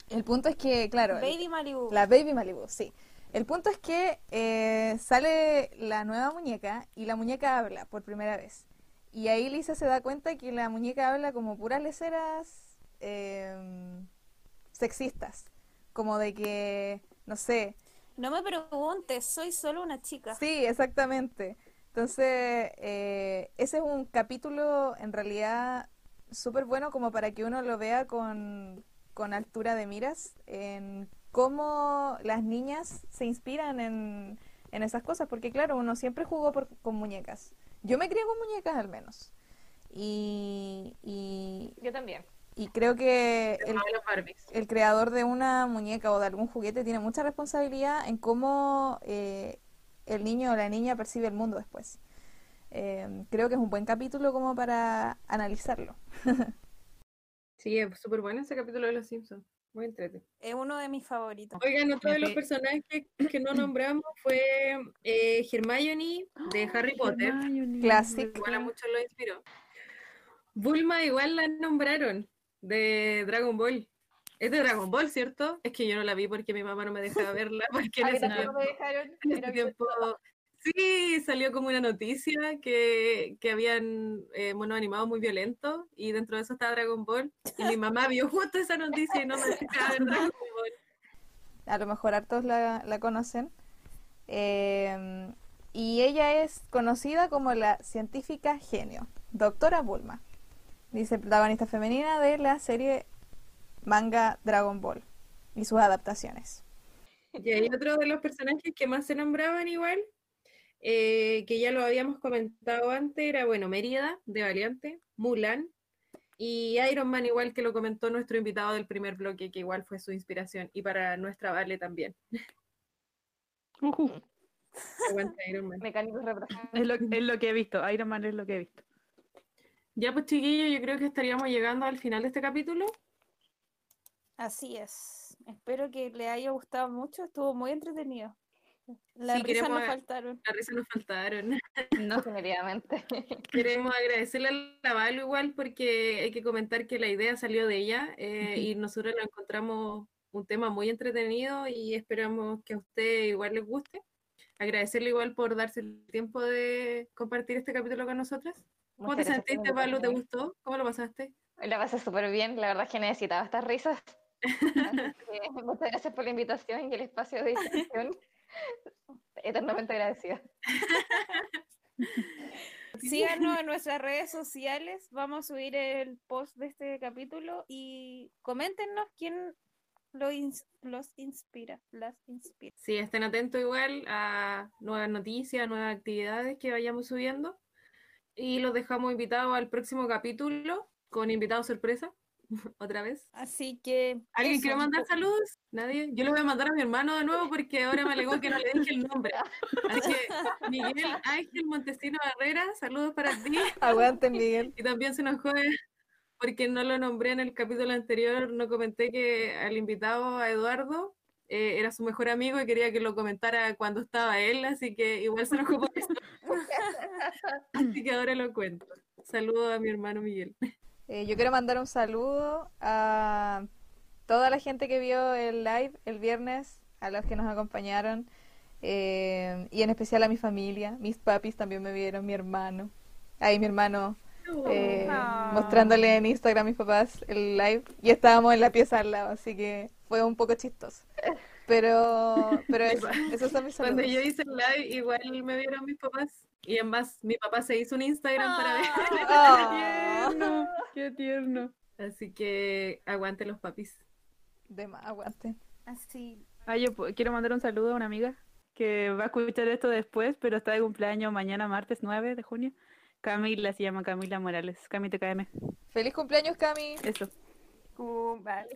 el punto es que, claro, Baby Malibu. la Baby Malibu, sí. El punto es que eh, sale la nueva muñeca y la muñeca habla por primera vez. Y ahí Lisa se da cuenta que la muñeca habla como puras leceras em, sexistas. Como de que, no sé, No me preguntes, soy solo una chica. Sí, exactamente. Entonces, eh, ese es un capítulo en realidad súper bueno como para que uno lo vea con, con altura de miras en cómo las niñas se inspiran en, en esas cosas, porque claro, uno siempre jugó por- con muñecas. Yo me crié con muñecas al menos. Y, y, Yo también. y creo que el, creador de una muñeca o de algún juguete tiene mucha responsabilidad en cómo eh, el niño o la niña percibe el mundo después. Eh, creo que es un buen capítulo como para analizarlo. Sí, es súper bueno ese capítulo de Los Simpsons. Muy entretenido. Es uno de mis favoritos. Oigan, otro de los personajes que no nombramos fue eh, Hermione de Harry Potter. Clásico. Igual a muchos lo inspiró. Bulma igual la nombraron de Dragon Ball. Es de Dragon Ball, ¿cierto? Es que yo no la vi porque mi mamá no me dejaba verla porque en A mí ese tiempo, me dejaron. en ese tiempo sí salió como una noticia que, que habían eh, monos animados muy violentos y dentro de eso estaba Dragon Ball y mi mamá vio justo esa noticia y no me dejaba ver Dragon Ball. A lo mejor hartos la, la conocen. Eh, y ella es conocida como la científica genio, doctora Bulma. Dice protagonista femenina de la serie manga Dragon Ball y sus adaptaciones. Y hay otro de los personajes que más se nombraban igual, eh, que ya lo habíamos comentado antes, era, bueno, Mérida, de Valiante, Mulan, y Iron Man igual que lo comentó nuestro invitado del primer bloque, que igual fue su inspiración, y para nuestra Vale también. Ujú. Aguanta Iron Man. Mecánicos. Es lo, es lo que he visto. Iron Man es lo que he visto. Ya pues chiquillos, yo creo que estaríamos llegando al final de este capítulo. Así es. Espero que le haya gustado mucho. Estuvo muy entretenido. Las Sí, queremos nos faltaron. Las risas nos faltaron. No. Definitivamente. Queremos agradecerle a la Valo igual porque hay que comentar que la idea salió de ella eh, y nosotros lo encontramos un tema muy entretenido y esperamos que a usted igual les guste. Agradecerle igual por darse el tiempo de compartir este capítulo con nosotras. ¿Cómo te Muchas sentiste, Valo? ¿Te gustó? ¿Cómo lo pasaste? La pasé súper bien, la verdad es que necesitaba estas risas. Así que muchas gracias por la invitación y el espacio de discusión. Eternamente agradecida. Síganos en nuestras redes sociales. Vamos a subir el post de este capítulo y coméntenos quién lo ins- los inspira, las inspira. Sí, estén atentos igual a nuevas noticias, nuevas actividades que vayamos subiendo. Y los dejamos invitados al próximo capítulo con invitado sorpresa, otra vez. Así que. ¿Alguien eso. quiere mandar saludos? ¿Nadie? Yo le voy a mandar a mi hermano de nuevo porque ahora me alegó que no le dije el nombre. Así que, Miguel Ángel Montesino Barrera, saludos para ti. Aguanten, Miguel. Y también se enojó de- porque no lo nombré en el capítulo anterior, no comenté que al invitado, a Eduardo, eh, era su mejor amigo y quería que lo comentara cuando estaba él, así que igual se enojó por eso. Así que ahora lo cuento. Saludos a mi hermano Miguel. Eh, yo quiero mandar un saludo a toda la gente que vio el live el viernes a los que nos acompañaron eh, y en especial a mi familia. Mis papis también me vieron, mi hermano. Ahí mi hermano eh, Ah. mostrándole en Instagram a mis papás el live y estábamos en la pieza al lado, así que fue un poco chistoso. Pero, pero eso, esos son mis Cuando yo hice el live, igual me vieron mis papás. Y además, mi papá se hizo un Instagram para ver. Ah. Tierno, qué tierno. Así que aguante los papis. De más, aguante. Así. Ah, yo pu- quiero mandar un saludo a una amiga que va a escuchar esto después, pero está de cumpleaños mañana, martes 9 de junio. Camila, se llama Camila Morales. Cami TKM. Feliz cumpleaños, Cami. Eso. Vale.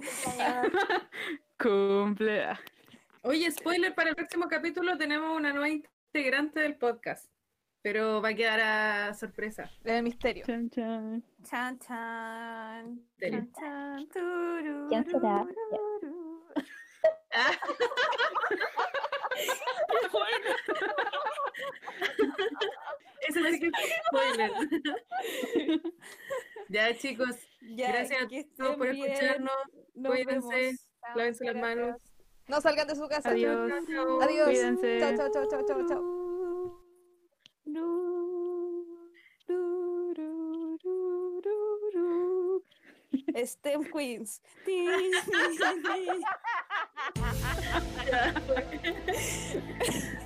Cumple. Oye, spoiler para el próximo capítulo, tenemos una nueva integrante del podcast. Pero va a quedar a sorpresa. El misterio. Chan, chan. Chan, chan. Misterio. Chan, chan. Turu, ¿Quién será? turu. Ese sí que es spoiler. ya, chicos, Ya, gracias a todos por escucharnos. Nos Cuídense, lávense las manos. No salgan de su casa. Adiós. Adiós. Cuídense. Chao, chao, chao, chao, chao, chao. STEM Queens.